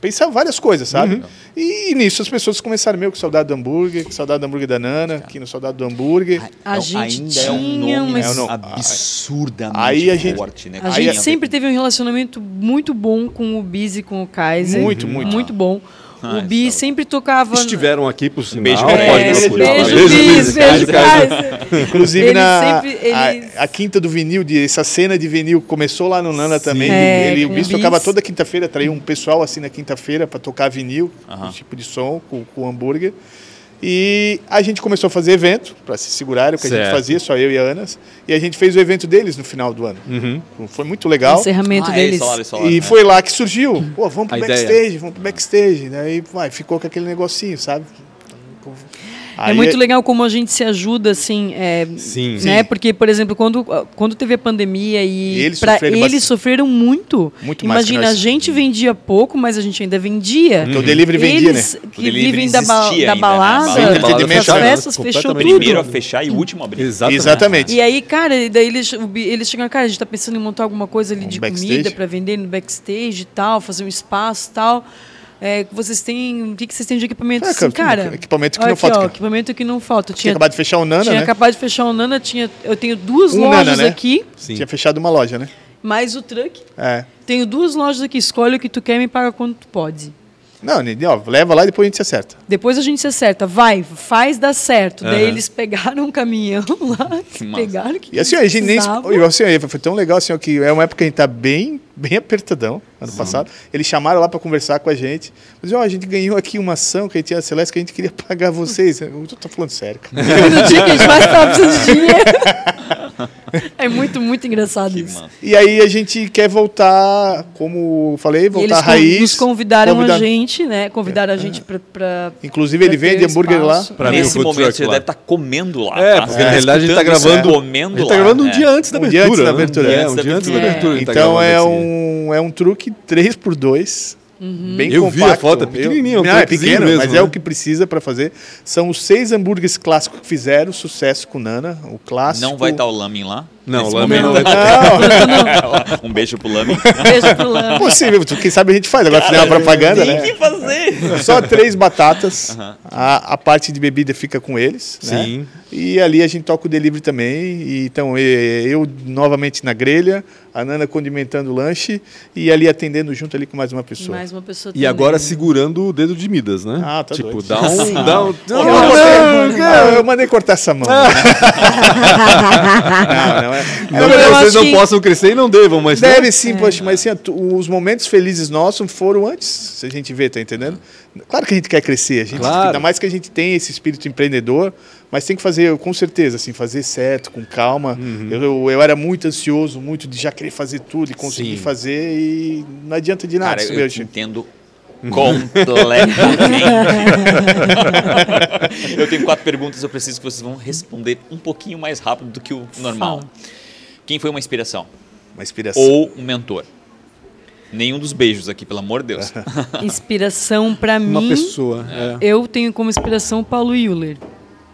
Pensar várias coisas, sabe? Uhum. E, nisso as pessoas começaram meio com saudade do hambúrguer, com saudade do hambúrguer da Nana, aqui no saudade do hambúrguer. A Então, gente ainda é um tinha nome É um nome. absurdamente Aí a gente- forte, né? A gente sempre teve um relacionamento muito bom com o Biz e com o Kaiser. Muito, muito. Muito bom. Ah, o Biz isso sempre tocava. Estiveram aqui por sinal. Beijo, pode. É, procurar. beijo, Beijo, beijo. Kaiser. Inclusive na sempre- eles- a, a quinta do vinil, de, essa cena de vinil começou lá no Nana também. É, ele, o Bis o tocava toda quinta-feira, traía um pessoal assim na quinta-feira para tocar vinil, Aham. um tipo de som com, com o hambúrguer. E a gente começou a fazer evento para se segurar, o que a gente Certo. fazia, só eu e a Anas. E a gente fez o evento deles no final do ano. Uhum. Foi muito legal. Encerramento Ah, é, deles. falaram, E né? foi lá que surgiu. Pô, vamos pro A backstage, ideia. vamos pro backstage. Daí vai, ficou com aquele negocinho, sabe? É muito legal como a gente se ajuda, assim, é, Sim. né? Porque, por exemplo, quando, quando teve a pandemia e Eles para sofreram eles sofreram muito. Muito mais que Imagina, a nós. gente vendia pouco, mas a gente ainda vendia. Porque o delivery vendia, eles né? que vivem da, ba da ainda, né? balada, Sim, balada das festas, fechou tudo. Primeiro a fechar e o último a abrir. Exatamente. Exatamente. E aí, cara, e daí eles, eles chegaram, cara, a gente tá pensando em montar alguma coisa ali Um de backstage? comida para vender no backstage e tal, fazer um espaço e tal. É, vocês têm. O que, que vocês têm de equipamento? Ah, assim, cara, equipamento que olha não aqui, falta, ó, cara. equipamento que não falta. Tinha Tinha, acabado de fechar o Nana, tinha né? acabado de fechar o Nana, tinha, eu tenho duas Um lojas Nana, né? aqui, Sim. Tinha fechado uma loja, né? mais o truck. É. Tenho duas lojas aqui, escolhe o que tu quer e me paga quanto tu pode. Não, nem- ó, leva lá e depois a gente se acerta. Depois a gente se acerta. Vai, faz dar certo. Daí Aham. eles pegaram um caminhão lá, Que pegaram que E assim, a gente nem. precisava. assim, foi tão legal assim, ó, que é uma época que a gente tá bem, bem apertadão, ano passado. Eles chamaram lá para conversar com a gente. Mas, ó, a gente ganhou aqui uma ação que a gente tinha a Celeste que a gente queria pagar vocês. Eu tô falando sério, cara. No dia que a gente mais tava precisando de dinheiro. é muito, muito engraçado que isso. Massa. E aí a gente quer voltar, como falei, voltar eles à raiz. Nos convidaram convidar... a gente, né? Convidaram a é. gente para. Inclusive, pra ele vende hambúrguer lá. Pra Nesse momento, ele lá. deve estar tá comendo lá. É, tá porque é. na realidade a gente está é. gravando. Comendo a gente tá gravando um dia antes da abertura. Né? Um dia antes da é. abertura. Tá então, um dia antes da abertura. Então é um truque 3 por 2 Uhum. Bem eu compacto. vi a foto, é pequenininho, eu, é, é pequeno, mesmo, mas é né? é o que precisa para fazer. São os seis hambúrgueres clássicos que fizeram sucesso com Nana, o clássico. Não vai estar o lamin lá? Não, Lamin momento. não vai Não, um beijo pro Lamin. Beijo pro Lama. possível. Quem sabe a gente faz. Agora fizer uma propaganda, Tem né? que fazer. Só três batatas. a, a parte de bebida fica com eles. né? Sim. E ali a gente toca o delivery também. E, então eu novamente na grelha, a Nana condimentando o lanche e ali atendendo junto ali com mais uma pessoa. Mais uma pessoa E agora segurando o dedo de Midas, né? Ah, tá Tipo, doido. dá um. Dá um... Eu, cortei- Ah, eu mandei cortar essa mão. né? não, não é. Não, Eu vocês não que- possam crescer e não devam, mas. né? Deve sim, poxa, mas assim, os momentos felizes nossos foram antes, se a gente vê, tá entendendo? Claro que a gente quer crescer, a gente, Claro. ainda mais que a gente tem esse espírito empreendedor, mas tem que fazer, com certeza, assim, fazer certo, com calma. Eu, eu, eu era muito ansioso, muito de já querer fazer tudo e conseguir Sim. fazer e não adianta de nada, Cara, isso eu te gente. entendo completamente. eu tenho quatro perguntas, eu preciso que vocês vão responder um pouquinho mais rápido do que o normal. Fala. Quem foi uma inspiração? Uma inspiração. Ou um mentor? Nenhum dos beijos aqui, pelo amor de Deus. Inspiração pra Uma mim. pessoa. é. Eu tenho como inspiração o Paulo Euler.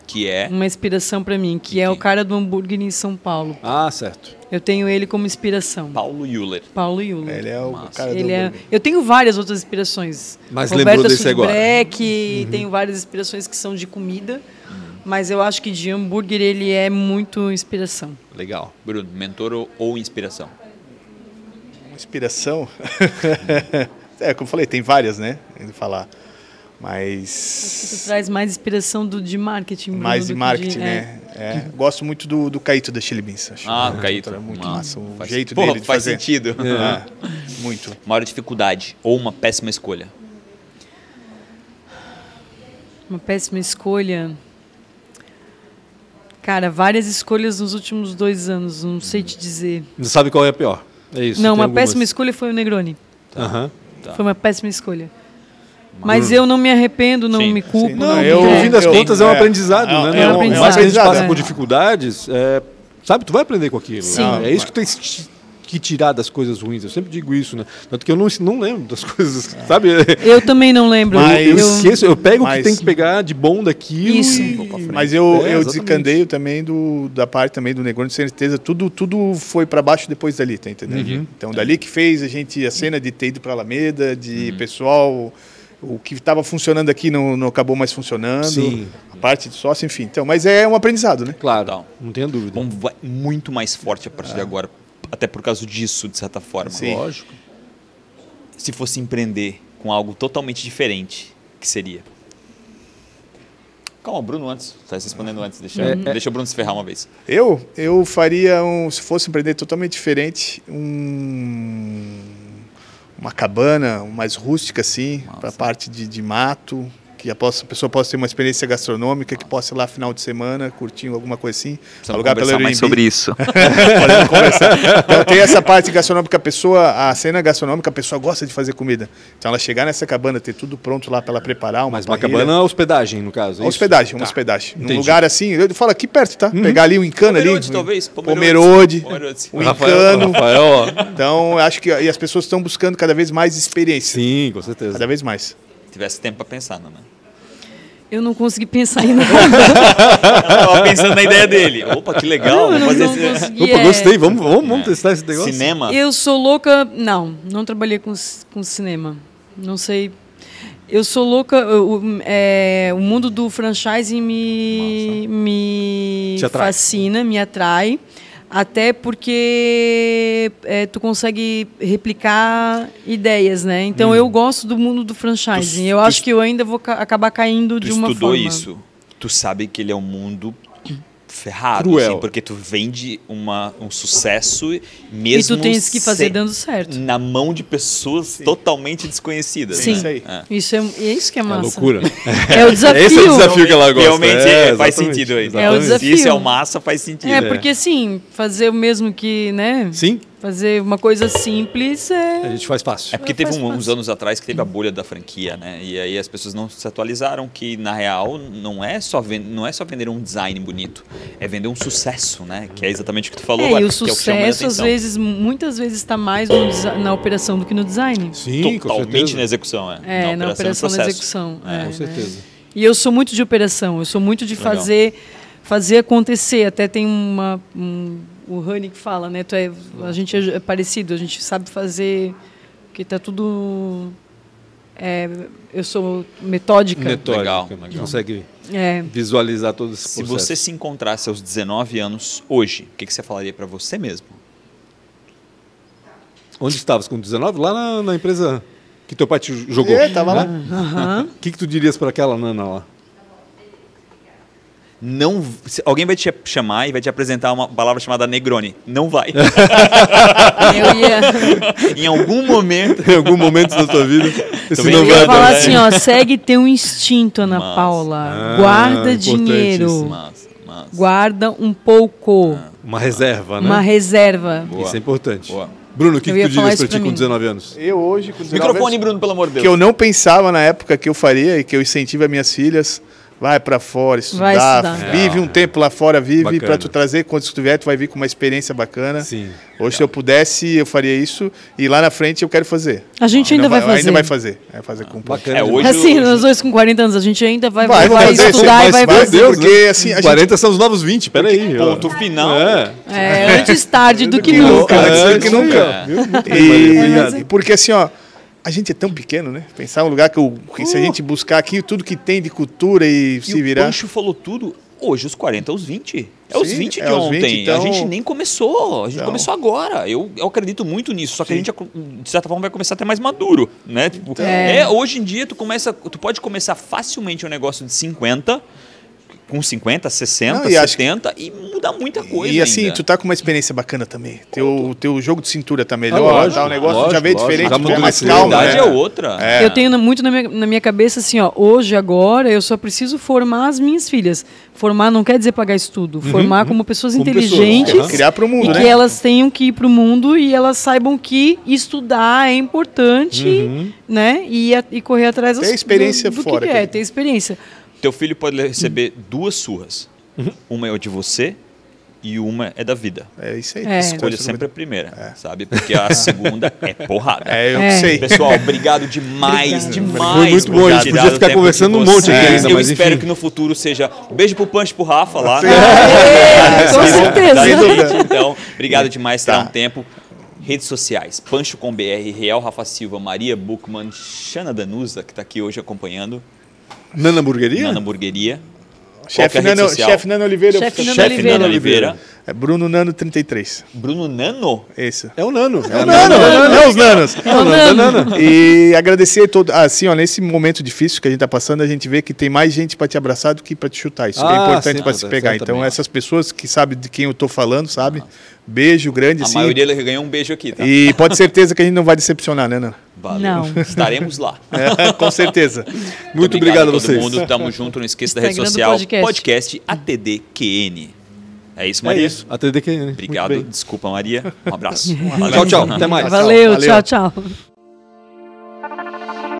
Que é. Uma inspiração pra mim, que é o cara do hambúrguer em São Paulo. Ah, certo. Eu tenho ele como inspiração. Paulo Euler. Paulo Euler. Ele é o Massa. cara do Ele é- hambúrguer. eu tenho várias outras inspirações. Mas Roberta lembrou desse agora. Uhum. Tenho várias inspirações que são de comida. Mas eu acho que de hambúrguer ele é muito inspiração. Legal. Bruno, mentor ou, inspiração? Inspiração. é, como eu falei, tem várias, né? De falar. Tu Mas. traz mais inspiração do, de marketing. Mais de marketing, de- né? É, Gosto muito do, do Caíto da Chili Beans. Acho Ah, o Caíto. produtor muito massa. O faz- jeito Pô, dele de faz fazer. sentido. É, muito. Maior dificuldade ou uma péssima escolha? Uma péssima escolha. Cara, várias escolhas nos últimos dois anos, não sei te dizer. Não sabe qual é a pior. É isso. não, uma algumas. péssima escolha foi o Negroni. Aham. Tá. Foi uma péssima escolha. Mas eu não me arrependo, não Sim, me culpo. sim. Não, Não, Eu, no fim das eu- contas, é um é, aprendizado, é, né? é um aprendizado, que a gente é. passa por dificuldades, é, sabe, tu vai aprender com aquilo. Sim. É isso que tu tem que tirar das coisas ruins. Eu sempre digo isso, né? Tanto que eu não, não lembro das coisas, sabe? Eu também não lembro. Mas- Eu, eu, esqueço, eu pego o Mas- que tem que pegar de bom daquilo Isso. e... Mas eu, É, eu exatamente. desencandeio também do, da parte também do Negroni, com certeza. Tudo, tudo foi para baixo depois dali, tá entendendo? Uhum. Então, dali que fez a gente, a cena de ter ido para Alameda, de Uhum. pessoal, o que estava funcionando aqui não, não acabou mais funcionando. Sim. A parte de sócio, enfim. Então, mas é um aprendizado, né? Claro, Então. não tenha dúvida. Vamos vai muito mais forte a partir de agora, até por causa disso, de certa forma. Sim. Lógico. Se fosse empreender com algo totalmente diferente, que seria? Calma, Bruno antes. Tá respondendo antes. Deixa, É, deixa o Bruno se ferrar uma vez. Eu, eu faria, um, se fosse empreender totalmente diferente, um, uma cabana mais rústica, assim, para parte de, de mato, que a, pessoa possa ter uma experiência gastronômica, que possa ir lá final de semana, curtindo alguma coisa assim. Precisamos alugar conversar mais Airbnb. sobre isso. Então tem essa parte gastronômica, a pessoa, a cena gastronômica, a pessoa gosta de fazer comida. Então ela chegar nessa cabana, ter tudo pronto lá para ela preparar, uma Mas uma cabana é hospedagem, no caso. é Uma hospedagem, uma Tá. hospedagem. Num Entendi. lugar assim, eu falo aqui perto, tá? Pegar ali o Encana ali. Pomerode, talvez. Pomerode. Pomerode. O Rafael, Encano. Rafael, ó. Então, eu acho que e as pessoas estão buscando cada vez mais experiência. Sim, com certeza. Cada vez mais. Tivesse tempo pra pensar, né? eu não consegui pensar ainda. Eu tava pensando na ideia dele. Opa, que legal. não, Vamos não, fazer não esse... consegui. Opa, é- gostei. Vamos, vamos, vamos testar esse negócio. cinema. Eu sou louca. Não, não trabalhei com, com cinema. Não sei. Eu sou louca. O, o- é, o mundo do franchising me, me fascina, me atrai. Até porque é, tu consegue replicar ideias, né? Então Hum. eu gosto do mundo do franchising. Tu- eu tu acho que eu ainda vou ca- acabar caindo Tu de uma estudou forma. isso. Tu sabe que ele é um mundo ferrado, Cruel. assim, porque tu vende uma, um sucesso E mesmo tu tens que fazer dando certo. na mão de pessoas totalmente desconhecidas. Sim. né? Isso aí. É. Isso é, é isso que é É massa. loucura. É o desafio. Esse é o desafio que ela gosta. Realmente É, é, faz sentido aí. É o desafio. Se isso é o massa, faz sentido. É, porque assim, fazer o mesmo que, né? Sim, Fazer uma coisa simples a é. gente faz fácil. É porque teve um- uns anos atrás que teve a bolha da franquia, né? E aí as pessoas não se atualizaram que na real não é só ven- não é só vender um design bonito, é vender um sucesso, né? Que é exatamente o que tu falou. É, agora, e o que é o a sucesso, às vezes, muitas vezes, está mais no na operação do que no design. Sim, totalmente na execução, é. É, na operação, e na execução. é, Com né? certeza. E eu sou muito de operação, eu sou muito de Legal. fazer fazer acontecer. Até tem uma um, o Rani que fala, né? Tu é, a gente é parecido, a gente sabe fazer que tá tudo é, eu sou metódica. Metódica, Legal, né? legal. Consegue É, visualizar todo esse Se processo. você se encontrasse aos 19 anos hoje, o que, que você falaria pra você mesmo? Onde estavas com 19? Lá na, na empresa que teu pai te jogou. É, tava lá. aham. O que, que tu dirias para aquela Nana lá? Não, alguém vai te chamar e vai te apresentar uma palavra chamada Negroni. Não vai. Eu ia, em algum momento. em algum momento da tua vida. Bem não eu ligado, ia vai falar né? assim, ó, segue teu instinto, Ana Massa. Paula. Ah, Guarda dinheiro. Massa, massa. Guarda um pouco. Uma reserva, né? Uma reserva. Boa. Isso é importante. Boa. Bruno, o que, Eu que tu dirias para ti pra com mim. 19 anos? Eu hoje, com 19 Microfone, anos, Bruno, pelo amor de Deus. que eu não pensava na época que eu faria e que eu incentivo as minhas filhas. Vai para fora, Vai estudar, estudar. vive um tempo lá fora, vive para tu trazer, quando tu vier, tu vai vir com uma experiência bacana. Sim. Hoje, se eu pudesse, eu faria isso e lá na frente eu quero fazer. A gente ainda vai fazer. Ainda vai fazer. Vai fazer com Bacana. É, hoje Assim, hoje- nós dois com 40 anos, a gente ainda vai, Vai, vai, vai fazer, estudar mas e vai vai, fazer. Deus, porque né? assim, a gente 40 são os novos 20, peraí. Ponto final. É. É, antes tarde do que que nunca. Antes do que nunca. bem, E, obrigado. e porque assim, ó, a gente é tão pequeno, né? Pensar um lugar que, eu, que se a gente buscar aqui tudo que tem de cultura e, E se o virar. Pancho falou tudo. Hoje, os 40, os 20. É os Sim, 20 de é os ontem. 20, então- A gente nem começou. A gente Então- começou agora. Eu, eu acredito muito nisso. Só que a gente, de certa forma, vai começar a ter mais maduro. Né? Tipo, É. é, hoje em dia, tu, começa, tu pode começar facilmente um negócio de 50, com 50, 60, Não, e acho 70 e mudar muita coisa. E assim, ainda. tu tá com uma experiência bacana também. Teu, o teu jogo de cintura tá melhor, Ah, lógico, tá, o negócio lógico, já veio lógico. diferente, Já é mais amadureceu. a né? é outra. É. Eu tenho muito na minha, na minha cabeça assim, ó, hoje, agora, eu só preciso formar as minhas filhas. Formar não quer dizer pagar estudo. Formar como pessoas Como inteligentes pessoas, Criar pro mundo, e né? que elas tenham que ir para o mundo e elas saibam que estudar é importante, né? E, a- e correr atrás Ter das- experiência do, do fora, que quer é, ter experiência. Teu filho pode receber duas surras. Uma é de você e uma é da vida. É isso aí. É. Escolha sempre a primeira, sabe? Porque a segunda é porrada. É, eu É. sei. Pessoal, obrigado demais, demais. Foi muito bom, a gente podia ficar conversando um monte aqui vocês. ainda, Eu mas espero enfim. que no futuro seja um beijo pro Punch e pro Rafa lá. né? É, com certeza. Então, obrigado demais, terá Tá. um tempo. Redes sociais, Pancho com BR, Real Rafa Silva, Maria Buchmann, Xana Danusa, que está aqui hoje acompanhando, Nana Hamburgueria? Nana Hamburgueria. Chefe é rede Nano, chefe Nano Oliveira. Chefe Nano Chefe Oliveira. Nana Oliveira. É Bruno Nano 33. Bruno Nano? Esse. É o Nano. É o Nano, é os Nanos. É o Nano. Nano. E agradecer todo, assim, ó, nesse momento difícil que a gente tá passando, a gente vê que tem mais gente para te abraçar do que para te chutar. Isso Ah, é importante para se pegar. Então essas pessoas que sabem de quem eu tô falando, sabe? Beijo grande A assim. maioria ganhou um beijo aqui, tá? E pode ter certeza que a gente não vai decepcionar, né, Nano? Valeu. Não. Estaremos lá. É, com certeza. Muito obrigado a todo vocês. mundo. Tamo junto. Não esqueça da rede social. podcast. Podcast ATDQN. É isso, É Maria? isso. A TDQ. Obrigado. Desculpa, Maria. Um abraço. Tchau, tchau. Até mais. Valeu, Valeu. tchau, tchau.